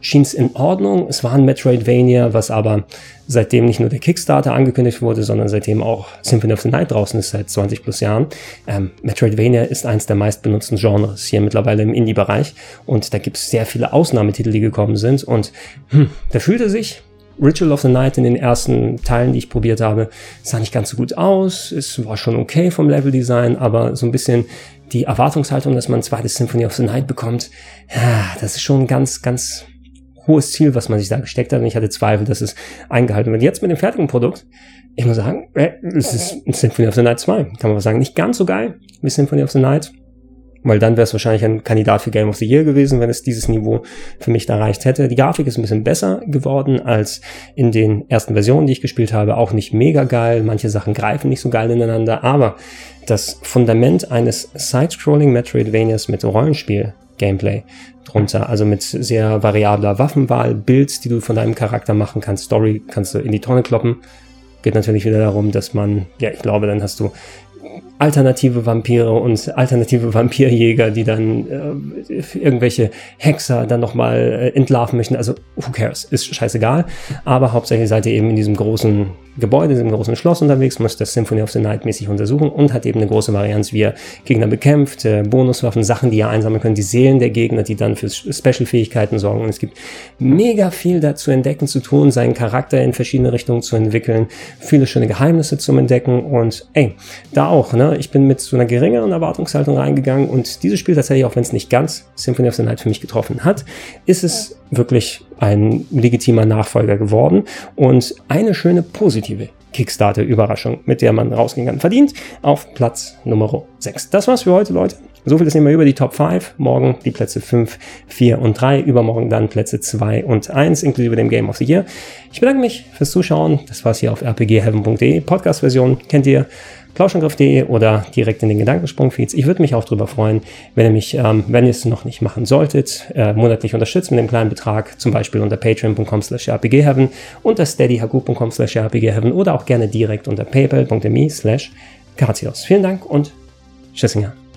Speaker 1: schien es in Ordnung. Es war ein Metroidvania, was aber seitdem nicht nur der Kickstarter angekündigt wurde, sondern seitdem auch Symphony of the Night draußen ist, seit 20 plus Jahren. Ähm, Metroidvania ist eins der meistbenutzten Genres hier mittlerweile im Indie-Bereich und da gibt es sehr viele Ausnahmetitel, die gekommen sind und hm, da fühlte sich Ritual of the Night in den ersten Teilen, die ich probiert habe, sah nicht ganz so gut aus. Es war schon okay vom Leveldesign, aber so ein bisschen die Erwartungshaltung, dass man ein zweites Symphony of the Night bekommt, ja, das ist schon ganz, ganz hohes Ziel, was man sich da gesteckt hat und ich hatte Zweifel, dass es eingehalten wird. Jetzt mit dem fertigen Produkt, ich muss sagen, äh, es ist Symphony of the Night 2, kann man sagen. Nicht ganz so geil wie Symphony of the Night, weil dann wäre es wahrscheinlich ein Kandidat für Game of the Year gewesen, wenn es dieses Niveau für mich erreicht hätte. Die Grafik ist ein bisschen besser geworden als in den ersten Versionen, die ich gespielt habe. Auch nicht mega geil. Manche Sachen greifen nicht so geil ineinander, aber das Fundament eines Side-Scrolling Metroidvanias mit Rollenspiel Gameplay drunter. Also mit sehr variabler Waffenwahl, Builds, die du von deinem Charakter machen kannst, Story kannst du in die Tonne kloppen. Geht natürlich wieder darum, dass man, ja, ich glaube, dann hast du alternative Vampire und alternative [LAUGHS] Vampirjäger, die dann äh, irgendwelche Hexer dann nochmal äh, entlarven möchten. Also, who cares? Ist scheißegal. Aber hauptsächlich seid ihr eben in diesem großen Gebäude, in diesem großen Schloss unterwegs, muss das Symphony of the Night mäßig untersuchen und hat eben eine große Varianz, wie er Gegner bekämpft, äh, Bonuswaffen, Sachen, die ihr einsammeln könnt, die Seelen der Gegner, die dann für Special-Fähigkeiten sorgen. Und es gibt mega viel dazu entdecken, zu tun, seinen Charakter in verschiedene Richtungen zu entwickeln, viele schöne Geheimnisse zum Entdecken und ey, da auch, ne? Ich bin mit so einer geringeren Erwartungshaltung reingegangen und dieses Spiel tatsächlich, auch wenn es nicht ganz Symphony of the Night für mich getroffen hat, ist es wirklich ein legitimer Nachfolger geworden und eine schöne positive Kickstarter-Überraschung, mit der man rausgehen kann. Verdient auf Platz Nummer 6. Das war's für heute, Leute. So viel ist nicht mehr über die Top 5. Morgen die Plätze 5, 4 und 3. Übermorgen dann Plätze 2 und 1, inklusive dem Game of the Year. Ich bedanke mich fürs Zuschauen. Das war's hier auf rpgheaven.de. Podcast-Version kennt ihr plauschangriff.de oder direkt in den Gedankensprung-Feeds. Ich würde mich auch darüber freuen, wenn ihr mich, ähm, wenn ihr es noch nicht machen solltet, äh, monatlich unterstützt mit einem kleinen Betrag, zum Beispiel unter patreon.com slash rpgheaven, unter steadyhaku.com slash rpgheaven oder auch gerne direkt unter paypal.me slash Vielen Dank und Tschüssinger.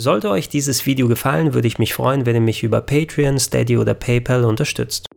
Speaker 1: Sollte euch dieses Video gefallen, würde ich mich freuen, wenn ihr mich über Patreon, Steady oder PayPal unterstützt.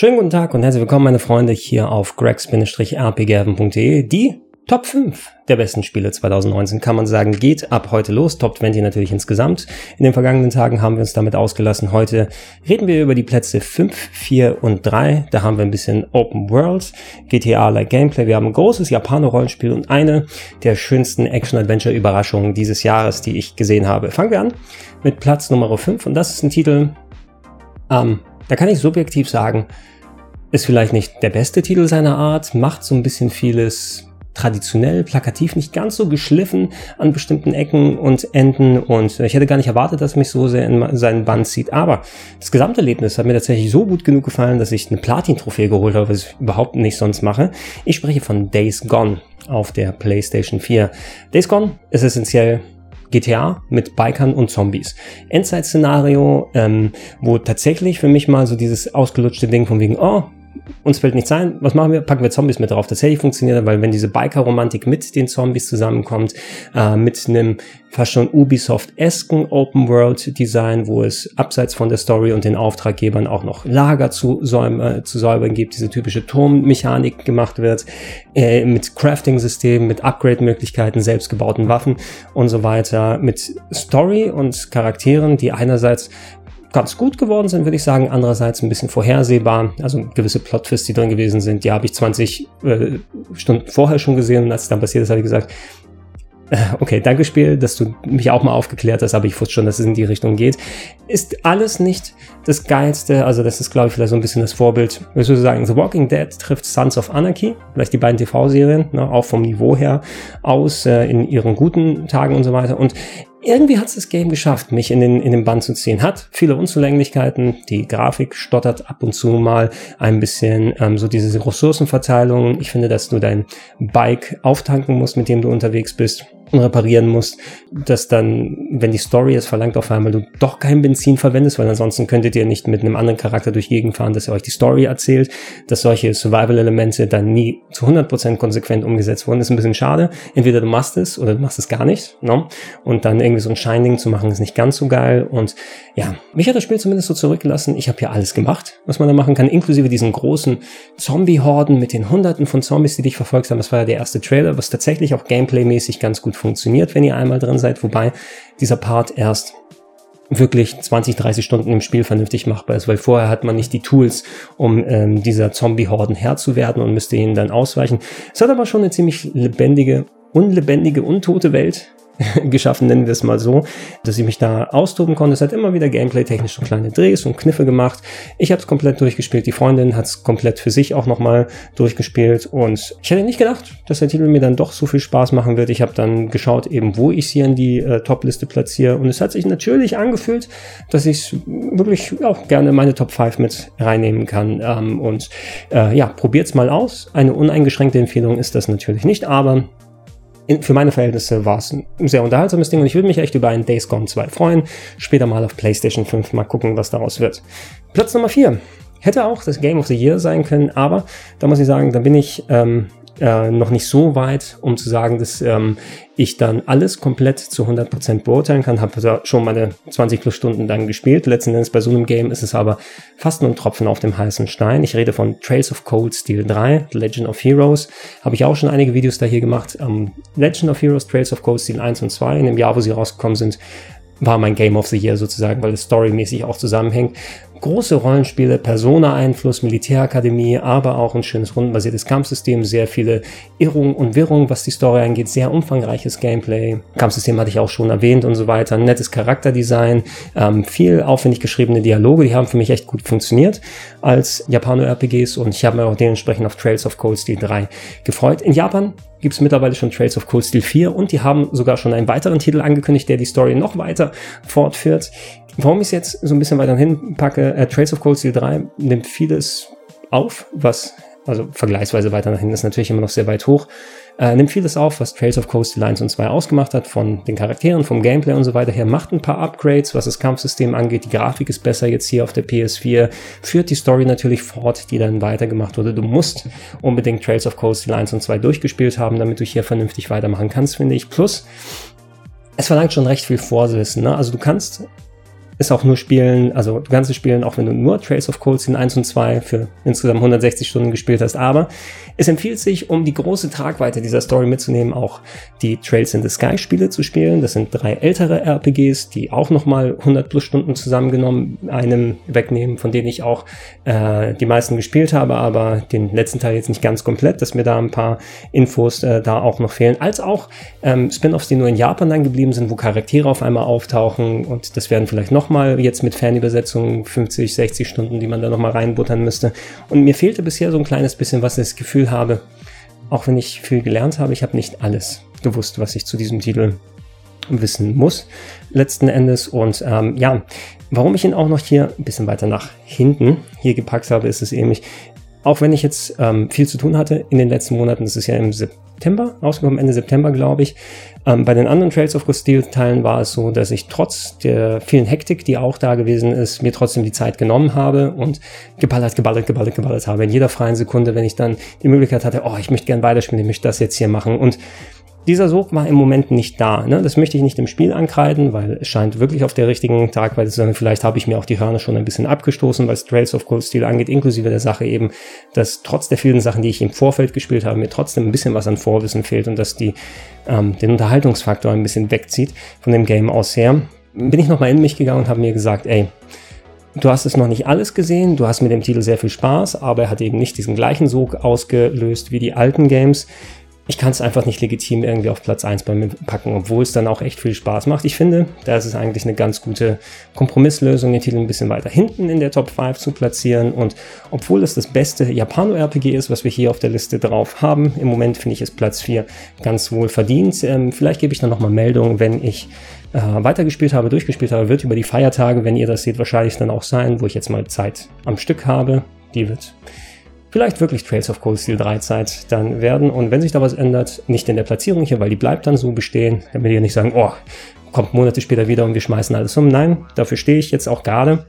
Speaker 1: Schönen guten Tag und herzlich willkommen, meine Freunde, hier auf greg-rpgavin.de, die Top 5 der besten Spiele 2019 kann man sagen, geht ab heute los. Top 20 natürlich insgesamt. In den vergangenen Tagen haben wir uns damit ausgelassen. Heute reden wir über die Plätze 5, 4 und 3. Da haben wir ein bisschen Open World, GTA-like Gameplay. Wir haben ein großes Japaner-Rollenspiel und eine der schönsten Action-Adventure-Überraschungen dieses Jahres, die ich gesehen habe. Fangen wir an mit Platz Nummer 5 und das ist ein Titel, ähm, da kann ich subjektiv sagen, ist vielleicht nicht der beste Titel seiner Art, macht so ein bisschen vieles traditionell, plakativ, nicht ganz so geschliffen an bestimmten Ecken und Enden und ich hätte gar nicht erwartet, dass mich so sehr in seinen Band zieht, aber das gesamte Erlebnis hat mir tatsächlich so gut genug gefallen, dass ich eine Platin-Trophäe geholt habe, was ich überhaupt nicht sonst mache. Ich spreche von Days Gone auf der PlayStation 4. Days Gone ist essentiell GTA mit Bikern und Zombies. Endzeit-Szenario, ähm, wo tatsächlich für mich mal so dieses ausgelutschte Ding von wegen, oh, uns fällt nichts ein, was machen wir? Packen wir Zombies mit drauf. Tatsächlich funktioniert, weil wenn diese Biker-Romantik mit den Zombies zusammenkommt, äh, mit einem fast schon Ubisoft-esken Open-World-Design, wo es abseits von der Story und den Auftraggebern auch noch Lager zu, äh, zu säubern gibt, diese typische Turmmechanik gemacht wird, äh, mit Crafting-Systemen, mit Upgrade-Möglichkeiten, selbstgebauten Waffen und so weiter, mit Story und Charakteren, die einerseits ganz gut geworden sind, würde ich sagen. Andererseits ein bisschen vorhersehbar. Also gewisse Plot-Twists, die drin gewesen sind, die habe ich 20 äh, Stunden vorher schon gesehen. Und als es dann passiert ist, habe ich gesagt, äh, okay, danke Spiel, dass du mich auch mal aufgeklärt hast, aber ich wusste schon, dass es in die Richtung geht. Ist alles nicht das Geilste, also das ist, glaube ich, vielleicht so ein bisschen das Vorbild. Ich würde sagen, The Walking Dead trifft Sons of Anarchy, vielleicht die beiden TV-Serien, ne, auch vom Niveau her aus, äh, in ihren guten Tagen und so weiter. Und irgendwie hat es das Game geschafft, mich in den, in den Bann zu ziehen. Hat viele Unzulänglichkeiten, die Grafik stottert ab und zu mal ein bisschen, ähm, so diese Ressourcenverteilung. Ich finde, dass du dein Bike auftanken musst, mit dem du unterwegs bist reparieren musst, dass dann, wenn die Story es verlangt, auf einmal du doch kein Benzin verwendest, weil ansonsten könntet ihr nicht mit einem anderen Charakter durch Gegend fahren, dass er euch die Story erzählt, dass solche Survival-Elemente dann nie zu 100% konsequent umgesetzt wurden, ist ein bisschen schade. Entweder du machst es oder du machst es gar nicht, no? Und dann irgendwie so ein Shining zu machen, ist nicht ganz so geil. Und ja, mich hat das Spiel zumindest so zurückgelassen. Ich habe hier alles gemacht, was man da machen kann, inklusive diesen großen Zombie-Horden mit den Hunderten von Zombies, die dich verfolgt haben. Das war ja der erste Trailer, was tatsächlich auch Gameplay-mäßig ganz gut funktioniert, wenn ihr einmal drin seid. Wobei dieser Part erst wirklich 20, 30 Stunden im Spiel vernünftig machbar ist, weil vorher hat man nicht die Tools, um ähm, dieser Zombie-Horden Herr zu werden und müsste ihnen dann ausweichen. Es hat aber schon eine ziemlich lebendige, unlebendige, untote Welt, [LAUGHS] geschaffen, nennen wir es mal so, dass ich mich da austoben konnte. Es hat immer wieder gameplay-technisch so kleine Drehs und Kniffe gemacht. Ich habe es komplett durchgespielt. Die Freundin hat es komplett für sich auch nochmal durchgespielt. Und ich hätte nicht gedacht, dass der Titel mir dann doch so viel Spaß machen wird. Ich habe dann geschaut, eben wo ich sie in die äh, Top-Liste platziere. Und es hat sich natürlich angefühlt, dass ich wirklich auch gerne meine Top 5 mit reinnehmen kann. Ähm, und äh, ja, probiert's mal aus. Eine uneingeschränkte Empfehlung ist das natürlich nicht, aber in, für meine Verhältnisse war es ein sehr unterhaltsames Ding und ich würde mich echt über einen Days Gone 2 freuen. Später mal auf PlayStation 5 mal gucken, was daraus wird. Platz Nummer 4. Hätte auch das Game of the Year sein können, aber da muss ich sagen, da bin ich ähm, äh, noch nicht so weit, um zu sagen, dass ähm, ich dann alles komplett zu 100% beurteilen kann. Habe da schon meine 20 plus Stunden dann gespielt. Letzten Endes bei so einem Game ist es aber fast nur ein Tropfen auf dem heißen Stein. Ich rede von Trails of Cold Steel 3, The Legend of Heroes. Habe ich auch schon einige Videos da hier gemacht. Ähm, Legend of Heroes, Trails of Cold Steel 1 und 2 in dem Jahr, wo sie rausgekommen sind, war mein Game of the Year sozusagen, weil es storymäßig auch zusammenhängt große Rollenspiele, Persona-Einfluss, Militärakademie, aber auch ein schönes rundenbasiertes Kampfsystem, sehr viele Irrungen und Wirrungen, was die Story angeht, sehr umfangreiches Gameplay. Kampfsystem hatte ich auch schon erwähnt und so weiter. Nettes Charakterdesign, ähm, viel aufwendig geschriebene Dialoge, die haben für mich echt gut funktioniert als Japano-RPGs und ich habe mir auch dementsprechend auf Trails of Cold Steel 3 gefreut. In Japan gibt es mittlerweile schon Trails of Cold Steel 4 und die haben sogar schon einen weiteren Titel angekündigt, der die Story noch weiter fortführt. Warum ich es jetzt so ein bisschen weiter hinpacke, äh, Trails of Cold Steel 3 nimmt vieles auf, was, also vergleichsweise weiter nach hinten ist natürlich immer noch sehr weit hoch, äh, nimmt vieles auf, was Trails of Cold Steel 1 und 2 ausgemacht hat, von den Charakteren, vom Gameplay und so weiter her, macht ein paar Upgrades, was das Kampfsystem angeht, die Grafik ist besser jetzt hier auf der PS4, führt die Story natürlich fort, die dann weitergemacht wurde. Du musst unbedingt Trails of Cold Steel 1 und 2 durchgespielt haben, damit du hier vernünftig weitermachen kannst, finde ich. Plus, es verlangt schon recht viel Vorwissen. Ne? Also du kannst ist auch nur spielen, also du kannst es spielen, auch wenn du nur Trails of Cold Scene 1 und 2 für insgesamt 160 Stunden gespielt hast, aber es empfiehlt sich, um die große Tragweite dieser Story mitzunehmen, auch die Trails in the Sky Spiele zu spielen. Das sind drei ältere RPGs, die auch nochmal 100 plus Stunden zusammengenommen einem wegnehmen, von denen ich auch äh, die meisten gespielt habe, aber den letzten Teil jetzt nicht ganz komplett, dass mir da ein paar Infos äh, da auch noch fehlen, als auch ähm, Spin-offs, die nur in Japan dann geblieben sind, wo Charaktere auf einmal auftauchen und das werden vielleicht noch nochmal jetzt mit Fernübersetzung 50, 60 Stunden, die man da nochmal reinbuttern müsste. Und mir fehlte bisher so ein kleines bisschen, was ich das Gefühl habe, auch wenn ich viel gelernt habe, ich habe nicht alles gewusst, was ich zu diesem Titel wissen muss, letzten Endes. Und ähm, ja, warum ich ihn auch noch hier ein bisschen weiter nach hinten hier gepackt habe, ist es ähnlich. Auch wenn ich jetzt ähm, viel zu tun hatte in den letzten Monaten, das ist ja im September, rausgekommen Ende September, glaube ich. Ähm, bei den anderen Trails of Castile Teilen war es so, dass ich trotz der vielen Hektik, die auch da gewesen ist, mir trotzdem die Zeit genommen habe und geballert, geballert, geballert, geballert habe. In jeder freien Sekunde, wenn ich dann die Möglichkeit hatte, oh, ich möchte gern weiterspielen, ich möchte das jetzt hier machen und dieser Sog war im Moment nicht da. Ne? Das möchte ich nicht im Spiel ankreiden, weil es scheint wirklich auf der richtigen Tragweite zu sein. Vielleicht habe ich mir auch die Hörner schon ein bisschen abgestoßen, was Trails of Cold Steel angeht, inklusive der Sache eben, dass trotz der vielen Sachen, die ich im Vorfeld gespielt habe, mir trotzdem ein bisschen was an Vorwissen fehlt und dass die ähm, den Unterhaltungsfaktor ein bisschen wegzieht von dem Game aus her. Bin ich nochmal in mich gegangen und habe mir gesagt, ey, Du hast es noch nicht alles gesehen, du hast mit dem Titel sehr viel Spaß, aber er hat eben nicht diesen gleichen Sog ausgelöst wie die alten Games ich kann es einfach nicht legitim irgendwie auf Platz 1 bei mir packen, obwohl es dann auch echt viel Spaß macht. Ich finde, da ist es eigentlich eine ganz gute Kompromisslösung, den Titel ein bisschen weiter hinten in der Top 5 zu platzieren. Und obwohl es das beste Japano-RPG ist, was wir hier auf der Liste drauf haben, im Moment finde ich es Platz 4 ganz wohl verdient. Ähm, vielleicht gebe ich dann nochmal Meldung, wenn ich äh, weitergespielt habe, durchgespielt habe, wird über die Feiertage, wenn ihr das seht, wahrscheinlich dann auch sein, wo ich jetzt mal Zeit am Stück habe. Die wird vielleicht wirklich Trails of Cold Steel 3 Zeit dann werden. Und wenn sich da was ändert, nicht in der Platzierung hier, weil die bleibt dann so bestehen, damit ihr nicht sagen, oh, kommt Monate später wieder und wir schmeißen alles um. Nein, dafür stehe ich jetzt auch gerade,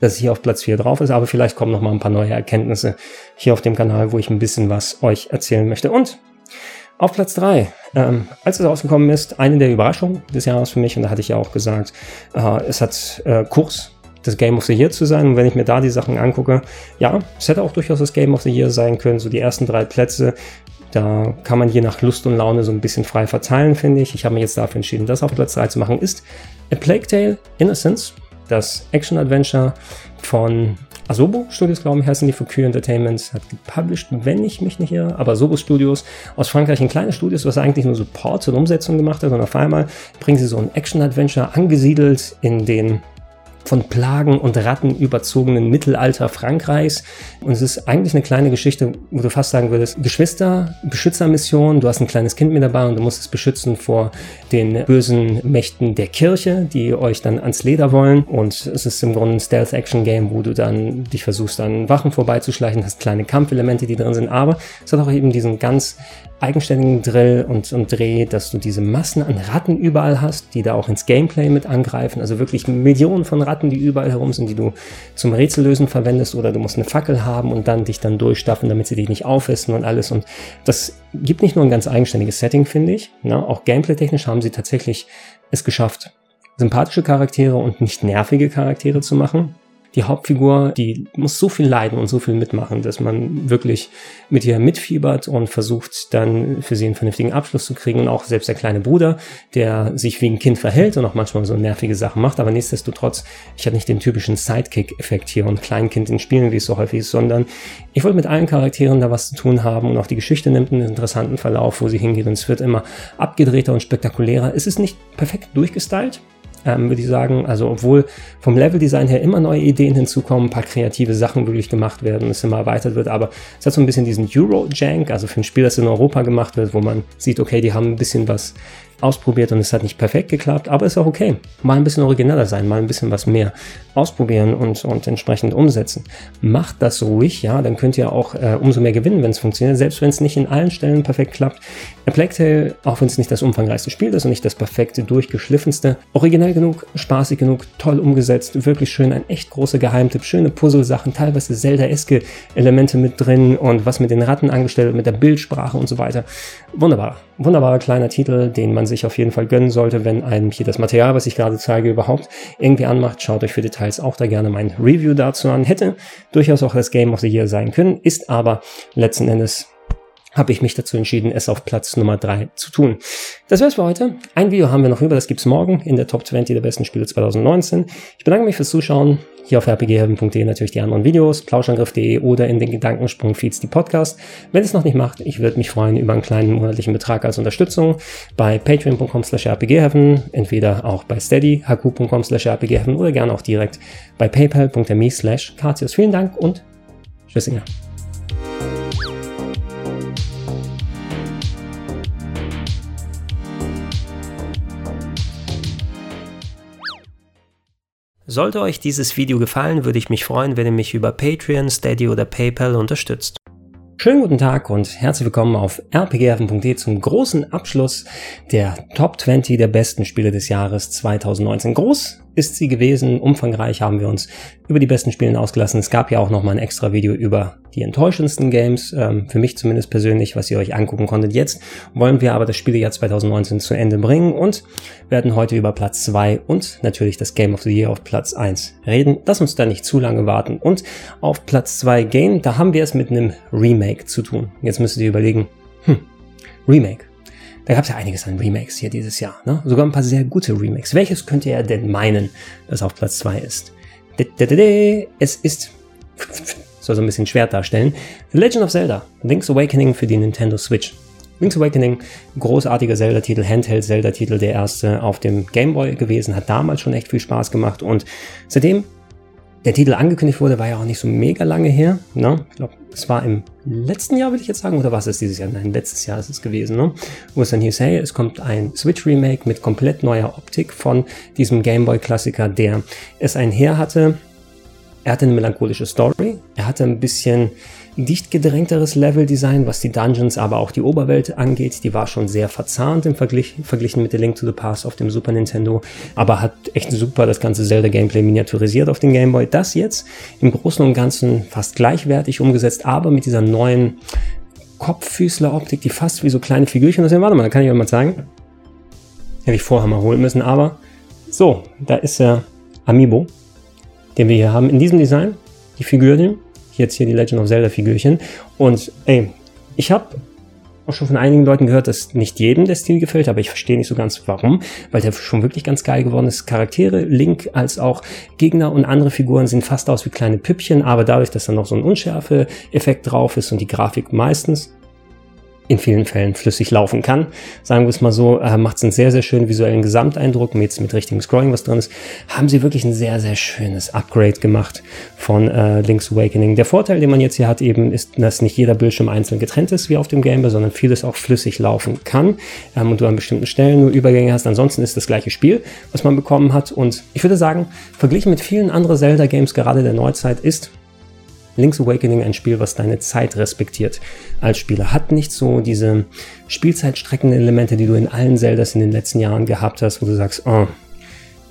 Speaker 1: dass es hier auf Platz 4 drauf ist, aber vielleicht kommen noch mal ein paar neue Erkenntnisse hier auf dem Kanal, wo ich ein bisschen was euch erzählen möchte. Und auf Platz 3, ähm, als es rausgekommen ist, eine der Überraschungen des Jahres für mich, und da hatte ich ja auch gesagt, äh, es hat äh, Kurs das Game of the Year zu sein. Und wenn ich mir da die Sachen angucke, ja, es hätte auch durchaus das Game of the Year sein können. So die ersten drei Plätze Da kann man je nach Lust und Laune so ein bisschen frei verteilen, finde ich. Ich habe mich jetzt dafür entschieden, das auf Platz 3 zu machen. Ist A Plague Tale Innocence, das Action-Adventure von Asobo Studios, glaube ich, heißen die für Q Entertainment, hat gepublished, wenn ich mich nicht irre, aber Asobo Studios aus Frankreich, ein kleines Studios, was eigentlich nur Support und Umsetzung gemacht hat und auf einmal bringen sie so ein Action-Adventure angesiedelt in den von Plagen und Ratten überzogenen Mittelalter Frankreichs. Und es ist eigentlich eine kleine Geschichte, wo du fast sagen würdest, Geschwister, Beschützermission, du hast ein kleines Kind mit dabei und du musst es beschützen vor den bösen Mächten der Kirche, die euch dann ans Leder wollen. Und es ist im Grunde ein Stealth-Action-Game, wo du dann dich versuchst, an Wachen vorbeizuschleichen, hast kleine Kampfelemente, die drin sind, aber es hat auch eben diesen ganz eigenständigen Drill und, und Dreh, dass du diese Massen an Ratten überall hast, die da auch ins Gameplay mit angreifen. Also wirklich Millionen von Ratten, die überall herum sind, die du zum Rätsellösen verwendest oder du musst eine Fackel haben und dann dich dann durchstaffen, damit sie dich nicht aufessen und alles. Und das gibt nicht nur ein ganz eigenständiges Setting, finde ich. Ne? Auch gameplay-technisch haben sie tatsächlich es geschafft, sympathische Charaktere und nicht nervige Charaktere zu machen die Hauptfigur, die muss so viel leiden und so viel mitmachen, dass man wirklich mit ihr mitfiebert und versucht dann für sie einen vernünftigen Abschluss zu kriegen. Und auch selbst der kleine Bruder, der sich wie ein Kind verhält und auch manchmal so nervige Sachen macht, aber nichtsdestotrotz, ich hatte nicht den typischen Sidekick-Effekt hier und Kleinkind in Spielen, wie es so häufig ist, sondern ich wollte mit allen Charakteren da was zu tun haben und auch die Geschichte nimmt einen interessanten Verlauf, wo sie hingeht und es wird immer abgedrehter und spektakulärer. Es ist nicht perfekt durchgestylt, ähm, würde ich sagen. Also obwohl vom Leveldesign her immer neue Ideen hinzukommen, ein paar kreative Sachen wirklich gemacht werden, es immer erweitert wird, aber es hat so ein bisschen diesen Euro-Jank, also für ein Spiel, das in Europa gemacht wird, wo man sieht, okay, die haben ein bisschen was ausprobiert und es hat nicht perfekt geklappt, aber ist auch okay. Mal ein bisschen origineller sein, mal ein bisschen was mehr ausprobieren und, und entsprechend umsetzen. Macht das ruhig, ja, dann könnt ihr auch äh, umso mehr gewinnen, wenn es funktioniert, selbst wenn es nicht in allen Stellen perfekt klappt. A Plague Tale, auch wenn es nicht das umfangreichste Spiel ist und nicht das perfekte, durchgeschliffenste, originell genug, spaßig genug, toll umgesetzt, wirklich schön, ein echt großer Geheimtipp, schöne Puzzle-Sachen, teilweise Zelda-eske Elemente mit drin und was mit den Ratten angestellt mit der Bildsprache und so weiter. Wunderbar, wunderbarer kleiner Titel, den man sich auf jeden Fall gönnen sollte, wenn einem hier das Material, was ich gerade zeige, überhaupt irgendwie anmacht. Schaut euch für Details auch da gerne mein Review dazu an. Hätte durchaus auch das Game of the Year sein können, ist aber letzten Endes habe ich mich dazu entschieden, es auf Platz Nummer 3 zu tun. Das wär's für heute. Ein Video haben wir noch über, das gibt's morgen in der Top 20 der besten Spiele 2019. Ich bedanke mich fürs Zuschauen. Hier auf rpghelden.de natürlich die anderen Videos, plauschangriff.de oder in den Gedankensprung-Feeds die Podcast. Wenn es noch nicht macht, ich würde mich freuen über einen kleinen monatlichen Betrag als Unterstützung bei patreon.com slash rpgheaven, entweder auch bei steady, hq.com slash rpgheaven oder gerne auch direkt bei paypal.me slash Vielen Dank und Tschüssinger. Sollte euch dieses Video gefallen, würde ich mich freuen, wenn ihr mich über Patreon, Steady oder PayPal unterstützt. Schönen guten Tag und herzlich willkommen auf rpgheaven.de zum großen Abschluss der Top 20 der besten Spiele des Jahres 2019. Groß ist sie gewesen. Umfangreich haben wir uns über die besten Spiele ausgelassen. Es gab ja auch noch mal ein extra Video über die enttäuschendsten Games, ähm, für mich zumindest persönlich, was ihr euch angucken konntet. Jetzt wollen wir aber das Spielejahr 2019 zu Ende bringen und werden heute über Platz 2 und natürlich das Game of the Year auf Platz 1 reden. Lass uns da nicht zu lange warten. Und auf Platz 2 Game, da haben wir es mit einem Remake zu tun. Jetzt müsstet ihr überlegen, hm, Remake. Da gab es ja einiges an Remakes hier dieses Jahr. Ne? Sogar ein paar sehr gute Remakes. Welches könnte er denn meinen, das auf Platz 2 ist? Es ist, [LAUGHS] soll so ein bisschen schwer darstellen, The Legend of Zelda, Link's Awakening für die Nintendo Switch. Link's Awakening, großartiger Zelda-Titel, Handheld-Zelda-Titel, der erste auf dem Game Boy gewesen, hat damals schon echt viel Spaß gemacht und seitdem der Titel angekündigt wurde, war ja auch nicht so mega lange her. Ne? Ich glaube, es war im letzten Jahr, würde ich jetzt sagen, oder was ist dieses Jahr? Nein, letztes Jahr ist es gewesen, ne? Wo es dann hieß, hey, es kommt ein Switch-Remake mit komplett neuer Optik von diesem Gameboy-Klassiker, der es einher hatte. Er hatte eine melancholische Story, er hatte ein bisschen dicht gedrängteres Leveldesign, was die Dungeons, aber auch die Oberwelt angeht. Die war schon sehr verzahnt im Vergleich, verglichen mit The Link to the Past auf dem Super Nintendo, aber hat echt super das ganze Zelda-Gameplay miniaturisiert auf den Game Boy. Das jetzt im Großen und Ganzen fast gleichwertig umgesetzt, aber mit dieser neuen Kopffüßler-Optik, die fast wie so kleine Figürchen aussehen. Warte mal, kann ich euch mal zeigen. Hätte ich vorher mal holen müssen, aber so, da ist der Amiibo, den wir hier haben in diesem Design. Die Figürchen, jetzt hier die Legend of Zelda Figürchen. Und ey, ich habe auch schon von einigen Leuten gehört, dass nicht jedem der Stil gefällt, aber ich verstehe nicht so ganz warum, weil der schon wirklich ganz geil geworden ist. Charaktere, Link als auch Gegner und andere Figuren sehen fast aus wie kleine Püppchen, aber dadurch, dass da noch so ein Unschärfe-Effekt drauf ist und die Grafik meistens in vielen Fällen flüssig laufen kann. Sagen wir es mal so, äh, macht es einen sehr, sehr schönen visuellen Gesamteindruck, mit, mit richtigem Scrolling, was drin ist, haben sie wirklich ein sehr, sehr schönes Upgrade gemacht von äh, Link's Awakening. Der Vorteil, den man jetzt hier hat, eben, ist, dass nicht jeder Bildschirm einzeln getrennt ist, wie auf dem Gameboy, sondern vieles auch flüssig laufen kann ähm, und du an bestimmten Stellen nur Übergänge hast. Ansonsten ist das gleiche Spiel, was man bekommen hat. Und ich würde sagen, verglichen mit vielen anderen Zelda-Games, gerade der Neuzeit, ist Link's Awakening ein Spiel, was deine Zeit respektiert als Spieler. Hat nicht so diese Spielzeitstreckenelemente, die du in allen Zeldas in den letzten Jahren gehabt hast, wo du sagst, oh,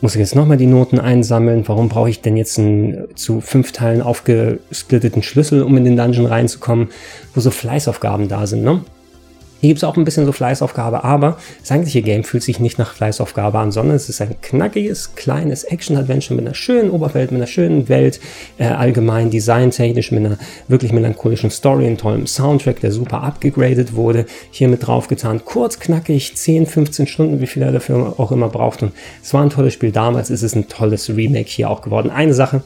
Speaker 1: muss ich jetzt nochmal die Noten einsammeln? Warum brauche ich denn jetzt einen zu fünf Teilen aufgesplitteten Schlüssel, um in den Dungeon reinzukommen, wo so Fleißaufgaben da sind, ne? Hier gibt es auch ein bisschen so Fleißaufgabe, aber das eigentliche Game fühlt sich nicht nach Fleißaufgabe an, sondern es ist ein knackiges, kleines Action-Adventure mit einer schönen Oberwelt, mit einer schönen Welt, äh, allgemein designtechnisch, mit einer wirklich melancholischen Story, einem tollen Soundtrack, der super abgegradet wurde, hier mit draufgetan. Kurz, knackig, 10, 15 Stunden, wie viel er dafür auch immer braucht. Und es war ein tolles Spiel damals, ist es ein tolles Remake hier auch geworden. Eine Sache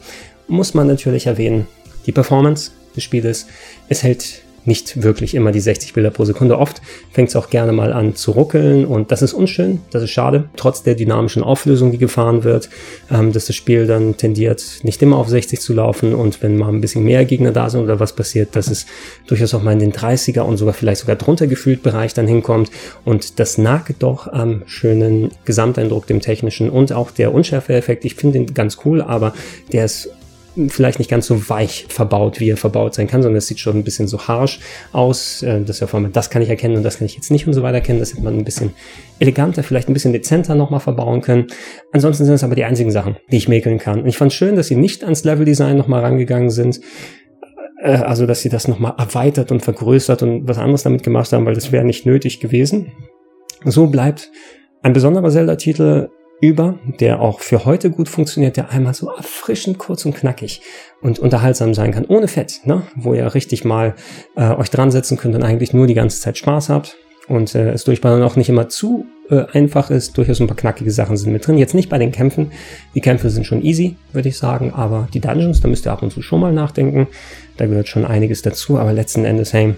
Speaker 1: muss man natürlich erwähnen, die Performance des Spieles. Es hält nicht wirklich immer die 60 Bilder pro Sekunde. Oft fängt es auch gerne mal an zu ruckeln und das ist unschön, das ist schade. Trotz der dynamischen Auflösung, die gefahren wird, ähm, dass das Spiel dann tendiert, nicht immer auf 60 zu laufen und wenn mal ein bisschen mehr Gegner da sind oder was passiert, dass es durchaus auch mal in den 30er und sogar vielleicht sogar drunter gefühlt Bereich dann hinkommt und das nagt doch am schönen Gesamteindruck, dem technischen und auch der Unschärfeeffekt. Ich finde den ganz cool, aber der ist vielleicht nicht ganz so weich verbaut, wie er verbaut sein kann, sondern es sieht schon ein bisschen so harsh aus. Äh, das ja vor allem, das kann ich erkennen und das kann ich jetzt nicht und so weiter erkennen. Das hätte man ein bisschen eleganter, vielleicht ein bisschen dezenter nochmal verbauen können. Ansonsten sind es aber die einzigen Sachen, die ich mäkeln kann. Und ich fand schön, dass sie nicht ans Level-Design nochmal rangegangen sind. Äh, also, dass sie das nochmal erweitert und vergrößert und was anderes damit gemacht haben, weil das wäre nicht nötig gewesen. So bleibt ein besonderer Zelda-Titel über, der auch für heute gut funktioniert, der einmal so erfrischend kurz und knackig und unterhaltsam sein kann, ohne Fett, ne? wo ihr richtig mal äh, euch dran setzen könnt und eigentlich nur die ganze Zeit Spaß habt und äh, es durchballern auch nicht immer zu äh, einfach ist, durchaus ein paar knackige Sachen sind mit drin. Jetzt nicht bei den Kämpfen, die Kämpfe sind schon easy, würde ich sagen, aber die Dungeons, da müsst ihr ab und zu schon mal nachdenken, da gehört schon einiges dazu, aber letzten Endes, hey,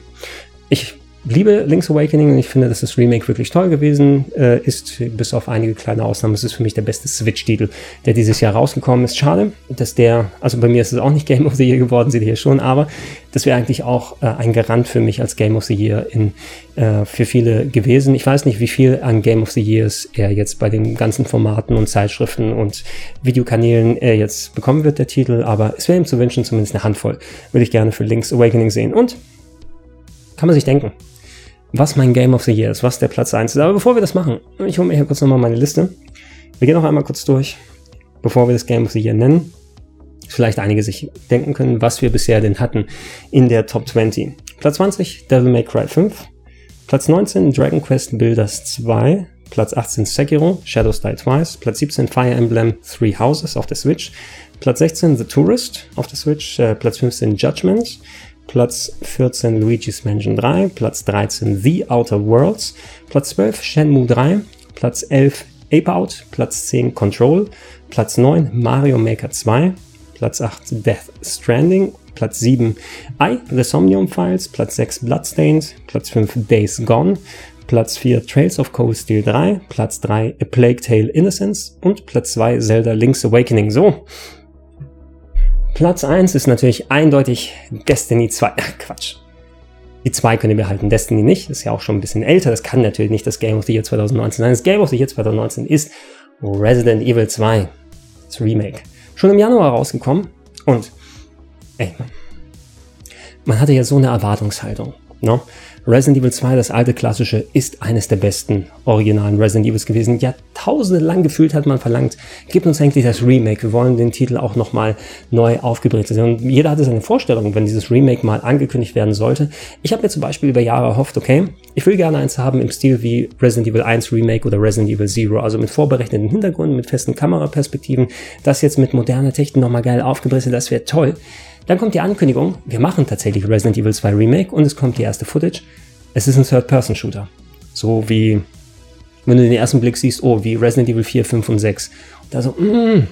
Speaker 1: ich liebe Link's Awakening und ich finde, dass das Remake wirklich toll gewesen äh, ist, bis auf einige kleine Ausnahmen. Es ist für mich der beste Switch-Titel, der dieses Jahr rausgekommen ist. Schade, dass der, also bei mir ist es auch nicht Game of the Year geworden, seht ihr hier schon, aber das wäre eigentlich auch äh, ein Garant für mich als Game of the Year in, äh, für viele gewesen. Ich weiß nicht, wie viel an Game of the Years er jetzt bei den ganzen Formaten und Zeitschriften und Videokanälen er jetzt bekommen wird, der Titel, aber es wäre ihm zu wünschen, zumindest eine Handvoll, würde ich gerne für Link's Awakening sehen. Und kann man sich denken, was mein Game of the Year ist, was der Platz 1 ist. Aber bevor wir das machen, ich hole mir hier kurz nochmal meine Liste. Wir gehen noch einmal kurz durch, bevor wir das Game of the Year nennen. Vielleicht einige sich denken können, was wir bisher denn hatten in der Top 20. Platz 20, Devil May Cry 5. Platz 19, Dragon Quest Builders 2. Platz 18, Sekiro, Shadows Die Twice. Platz 17, Fire Emblem Three Houses auf der Switch. Platz 16, The Tourist auf der Switch. Äh, Platz 15, Judgment. Platz 14 Luigi's Mansion 3, Platz 13 The Outer Worlds, Platz 12 Shenmue 3, Platz 11 Ape Out, Platz 10 Control, Platz 9 Mario Maker 2, Platz 8 Death Stranding, Platz 7 I, The Somnium Files, Platz 6 Bloodstained, Platz 5 Days Gone, Platz 4 Trails of Cold Steel 3, Platz 3 A Plague Tale Innocence und Platz 2 Zelda Link's Awakening. So, Platz 1 ist natürlich eindeutig Destiny 2. [LAUGHS] Ach, Quatsch. Die 2 könnt ihr behalten, Destiny nicht. Ist ja auch schon ein bisschen älter. Das kann natürlich nicht das Game of the Year 2019 sein. Das Game of the Year 2019 ist Resident Evil 2. Das Remake. Schon im Januar rausgekommen. Und, ey, man hatte ja so eine Erwartungshaltung. No? Resident Evil 2, das alte klassische, ist eines der besten originalen Resident Evils gewesen. Jahrtausende lang gefühlt hat man verlangt, gib uns endlich das Remake. Wir wollen den Titel auch nochmal neu aufgebrezelt sehen. Und jeder hatte seine Vorstellung, wenn dieses Remake mal angekündigt werden sollte. Ich habe mir zum Beispiel über Jahre erhofft, okay, ich will gerne eins haben im Stil wie Resident Evil 1 Remake oder Resident Evil Zero, also mit vorberechneten Hintergründen, mit festen Kameraperspektiven. Das jetzt mit moderner Technik nochmal geil aufgebrezelt, das wäre toll. Dann kommt die Ankündigung, wir machen tatsächlich Resident Evil 2 Remake und es kommt die erste Footage. es ist ein Third-Person-Shooter. So wie, wenn du den ersten Blick siehst, oh, wie Resident Evil 4, 5 und 6. Und da so, mm,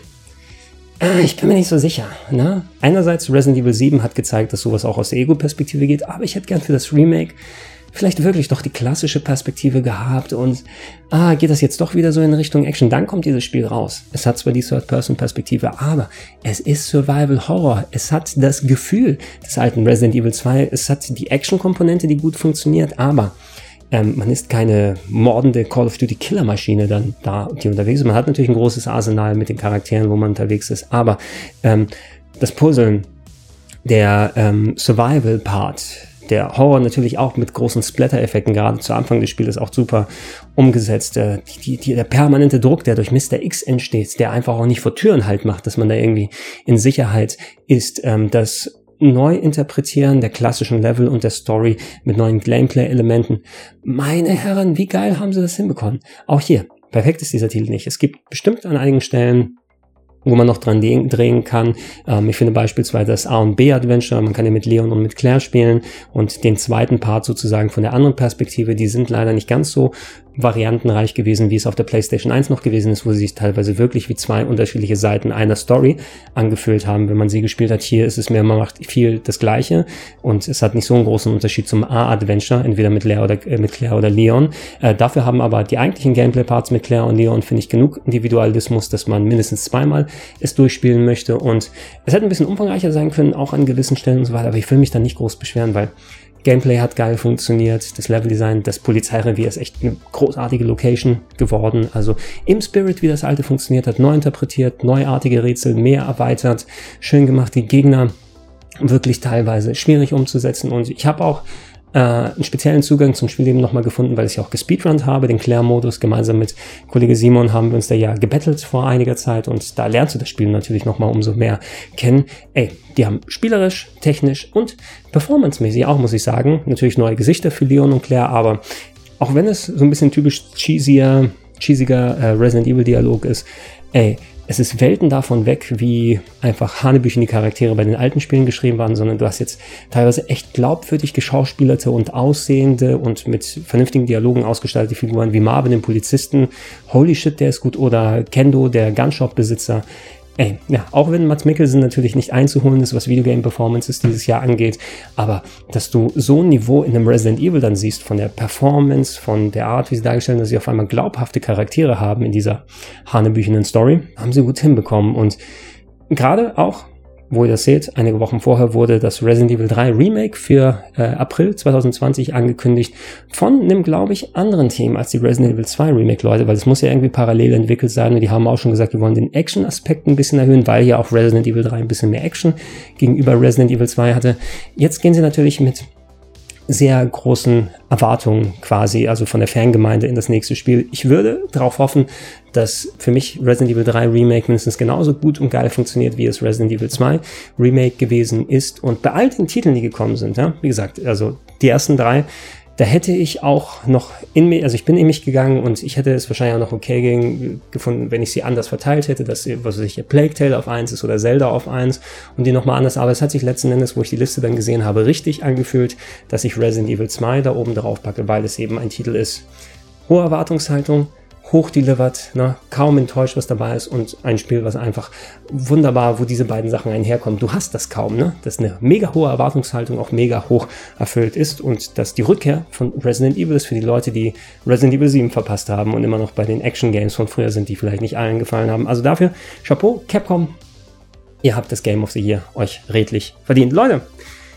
Speaker 1: äh, ich bin mir nicht so sicher. Ne? Einerseits, Resident Evil 7 hat gezeigt, dass sowas auch aus der Ego-Perspektive geht, aber ich hätte gern für das Remake vielleicht wirklich doch die klassische Perspektive gehabt und ah, geht das jetzt doch wieder so in Richtung Action, dann kommt dieses Spiel raus. Es hat zwar die Third-Person-Perspektive, aber es ist Survival Horror. Es hat das Gefühl des alten Resident Evil 2, es hat die Action-Komponente, die gut funktioniert, aber ähm, man ist keine mordende Call of Duty Killermaschine dann da, die unterwegs ist. Man hat natürlich ein großes Arsenal mit den Charakteren, wo man unterwegs ist, aber ähm, das Puzzeln, der ähm, Survival-Part, der Horror natürlich auch mit großen Splatter-Effekten, gerade zu Anfang des Spiels auch super umgesetzt. Äh, die, die, der permanente Druck, der durch Mr. X entsteht, der einfach auch nicht vor Türen halt macht, dass man da irgendwie in Sicherheit ist, ähm, das Neuinterpretieren der klassischen Level und der Story mit neuen Gameplay-Elementen. Meine Herren, wie geil haben sie das hinbekommen? Auch hier, perfekt ist dieser Titel nicht. Es gibt bestimmt an einigen Stellen wo man noch dran drehen kann. Ähm, ich finde beispielsweise das A und B Adventure, man kann ja mit Leon und mit Claire spielen und den zweiten Part sozusagen von der anderen Perspektive, die sind leider nicht ganz so variantenreich gewesen, wie es auf der PlayStation 1 noch gewesen ist, wo sie sich teilweise wirklich wie zwei unterschiedliche Seiten einer Story angefühlt haben, wenn man sie gespielt hat. Hier ist es mehr, man macht viel das Gleiche und es hat nicht so einen großen Unterschied zum A-Adventure, entweder mit, Claire oder, äh, mit Claire oder Leon. Äh, dafür haben aber die eigentlichen Gameplay-Parts mit Claire und Leon, finde ich, genug Individualismus, dass man mindestens zweimal es durchspielen möchte und es hätte ein bisschen umfangreicher sein können, auch an gewissen Stellen und so weiter, aber ich will mich da nicht groß beschweren, weil Gameplay hat geil funktioniert, das Leveldesign, das Polizeirevier ist echt eine großartige Location geworden. Also im Spirit, wie das alte funktioniert hat, neu interpretiert, neuartige Rätsel, mehr erweitert, schön gemacht, die Gegner wirklich teilweise schwierig umzusetzen. Und ich habe auch äh, einen speziellen Zugang zum Spiel eben nochmal gefunden, weil ich auch gespeedrunnt habe, den Claire-Modus. Gemeinsam mit Kollege Simon haben wir uns da ja gebettelt vor einiger Zeit und da lernst du das Spiel natürlich nochmal umso mehr kennen. Ey, die haben spielerisch, technisch und performancemäßig auch, muss ich sagen, natürlich neue Gesichter für Leon und Claire, aber auch wenn es so ein bisschen typisch cheesier, cheesiger äh, Resident Evil Dialog ist, ey, es ist Welten davon weg, wie einfach Hanebüchen die Charaktere bei den alten Spielen geschrieben waren, sondern du hast jetzt teilweise echt glaubwürdig geschauspielerte und aussehende und mit vernünftigen Dialogen ausgestaltete Figuren wie Marvin, den Polizisten, Holy Shit, der ist gut, oder Kendo, der Gunshop-Besitzer. Ey, ja, auch wenn Mats Mikkelsen natürlich nicht einzuholen ist, was Videogame-Performances dieses Jahr angeht, aber dass du so ein Niveau in einem Resident Evil dann siehst, von der Performance, von der Art, wie sie dargestellt haben, dass sie auf einmal glaubhafte Charaktere haben in dieser hanebüchenen Story, haben sie gut hinbekommen. Und gerade auch wo ihr das seht, einige Wochen vorher wurde das Resident Evil 3 Remake für äh, April 2020 angekündigt von einem, glaube ich, anderen Team als die Resident Evil 2 Remake Leute, weil es muss ja irgendwie parallel entwickelt sein und die haben auch schon gesagt, wir wollen den Action-Aspekt ein bisschen erhöhen, weil ja auch Resident Evil 3 ein bisschen mehr Action gegenüber Resident Evil 2 hatte. Jetzt gehen sie natürlich mit sehr großen Erwartungen quasi, also von der Fangemeinde in das nächste Spiel. Ich würde darauf hoffen, dass für mich Resident Evil 3 Remake mindestens genauso gut und geil funktioniert, wie es Resident Evil 2 Remake gewesen ist. Und bei all den Titeln, die gekommen sind, ja, wie gesagt, also die ersten drei da hätte ich auch noch in mir, also ich bin in mich gegangen und ich hätte es wahrscheinlich auch noch okay gegen, gefunden, wenn ich sie anders verteilt hätte, dass, was weiß ich, Plague Tale auf eins ist oder Zelda auf eins und die nochmal anders, aber es hat sich letzten Endes, wo ich die Liste dann gesehen habe, richtig angefühlt, dass ich Resident Evil 2 da oben drauf packe, weil es eben ein Titel ist. Hohe Erwartungshaltung, hochdelivered, ne? kaum enttäuscht, was dabei ist und ein Spiel, was einfach wunderbar, wo diese beiden Sachen einherkommen. Du hast das kaum, ne? dass eine mega hohe Erwartungshaltung auch mega hoch erfüllt ist und dass die Rückkehr von Resident Evil ist für die Leute, die Resident Evil 7 verpasst haben und immer noch bei den Action Games von früher sind, die vielleicht nicht allen gefallen haben. Also dafür Chapeau, Capcom, ihr habt das Game of the Year euch redlich verdient. Leute,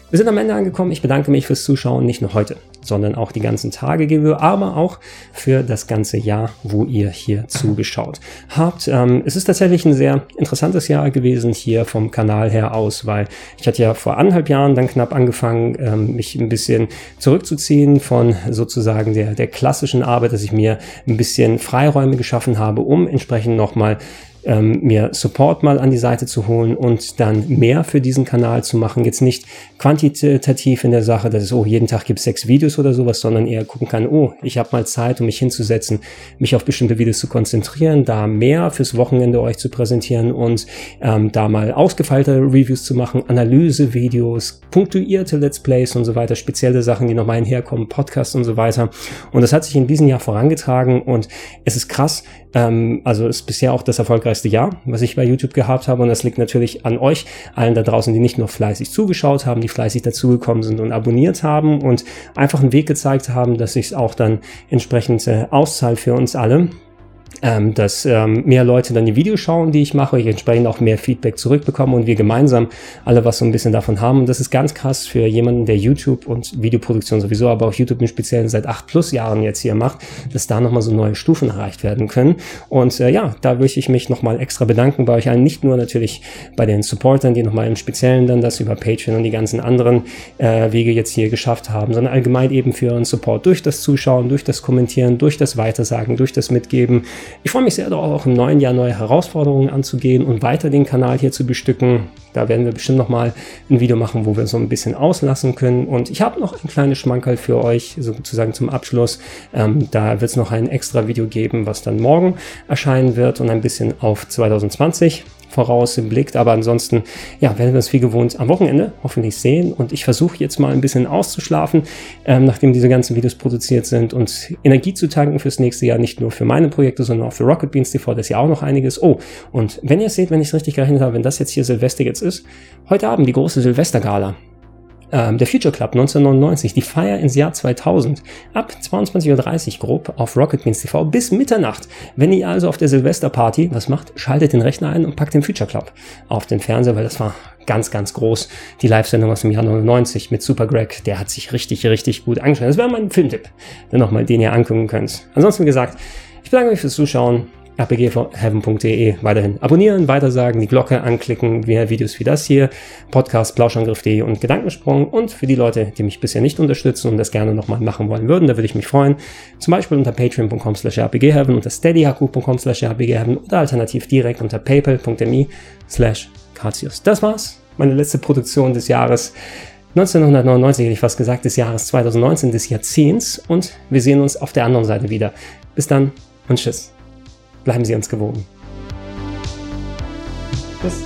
Speaker 1: wir sind am Ende angekommen. Ich bedanke mich fürs Zuschauen, nicht nur heute, sondern auch die ganzen Tage, aber auch für das ganze Jahr, wo ihr hier zugeschaut habt. Ähm, es ist tatsächlich ein sehr interessantes Jahr gewesen hier vom Kanal her aus, weil ich hatte ja vor anderthalb Jahren dann knapp angefangen, ähm, mich ein bisschen zurückzuziehen von sozusagen der, der klassischen Arbeit, dass ich mir ein bisschen Freiräume geschaffen habe, um entsprechend nochmal ähm, mir Support mal an die Seite zu holen und dann mehr für diesen Kanal zu machen. Jetzt nicht quantitativ in der Sache, dass es, oh, jeden Tag gibt es sechs Videos oder sowas, sondern eher gucken kann, oh, ich habe mal Zeit, um mich hinzusetzen, mich auf bestimmte Videos zu konzentrieren, da mehr fürs Wochenende euch zu präsentieren und ähm, da mal ausgefeilte Reviews zu machen, Analysevideos, punktuierte Let's Plays und so weiter, spezielle Sachen, die nochmal hinherkommen, Podcasts und so weiter. Und das hat sich in diesem Jahr vorangetragen und es ist krass, ähm, also ist bisher auch das erfolgreichste Jahr, was ich bei YouTube gehabt habe. Und das liegt natürlich an euch, allen da draußen, die nicht nur fleißig zugeschaut haben, die fleißig dazugekommen sind und abonniert haben und einfach einen Weg gezeigt haben, dass sich auch dann entsprechend äh, auszahlt für uns alle ähm, dass ähm, mehr Leute dann die Videos schauen, die ich mache, ich entsprechend auch mehr Feedback zurückbekomme und wir gemeinsam alle was so ein bisschen davon haben. Und das ist ganz krass für jemanden, der YouTube und Videoproduktion sowieso, aber auch YouTube im Speziellen seit acht plus Jahren jetzt hier macht, dass da nochmal so neue Stufen erreicht werden können. Und äh, ja, da möchte ich mich nochmal extra bedanken bei euch allen, nicht nur natürlich bei den Supportern, die nochmal im Speziellen dann das über Patreon und die ganzen anderen äh, Wege jetzt hier geschafft haben, sondern allgemein eben für euren Support durch das Zuschauen, durch das Kommentieren, durch das Weitersagen, durch das Mitgeben ich freue mich sehr darauf, auch im neuen Jahr neue Herausforderungen anzugehen und weiter den Kanal hier zu bestücken. Da werden wir bestimmt nochmal ein Video machen, wo wir so ein bisschen auslassen können. Und ich habe noch ein kleines Schmankerl für euch, sozusagen zum Abschluss. Ähm, da wird es noch ein extra Video geben, was dann morgen erscheinen wird und ein bisschen auf 2020 vorausblickt. Aber ansonsten, ja, werden wir es wie gewohnt am Wochenende hoffentlich sehen. Und ich versuche jetzt mal ein bisschen auszuschlafen, ähm, nachdem diese ganzen Videos produziert sind und Energie zu tanken fürs nächste Jahr. Nicht nur für meine Projekte, sondern auch für Rocket Beans TV. Das ist ja auch noch einiges. Oh, und wenn ihr seht, wenn ich es richtig gerechnet habe, wenn das jetzt hier Silvester jetzt ist, heute Abend die große Silvestergala ähm, der Future Club 1999, die Feier ins Jahr 2000, ab 22.30 Uhr grob auf Rocket Beans TV bis Mitternacht. Wenn ihr also auf der Silvesterparty was macht, schaltet den Rechner ein und packt den Future Club auf den Fernseher, weil das war ganz, ganz groß. Die Live-Sendung aus dem Jahr 99 mit Super Greg, der hat sich richtig, richtig gut angeschaut. Das wäre mein Filmtipp, dann nochmal den ihr angucken könnt. Ansonsten, wie gesagt, ich bedanke mich fürs Zuschauen rpgheaven.de weiterhin abonnieren, weitersagen, die Glocke anklicken, mehr Videos wie das hier, Podcast, Plauschangriff.de und Gedankensprung. Und für die Leute, die mich bisher nicht unterstützen und das gerne nochmal machen wollen würden, da würde ich mich freuen, zum Beispiel unter patreon.com slash rpgheaven, unter steadyhaku.com slash rpgheaven oder alternativ direkt unter paypal.me slash Das war's, meine letzte Produktion des Jahres. 1999 hätte ich fast gesagt, des Jahres 2019, des Jahrzehnts. Und wir sehen uns auf der anderen Seite wieder. Bis dann und tschüss bleiben Sie uns gewogen. Tschüss.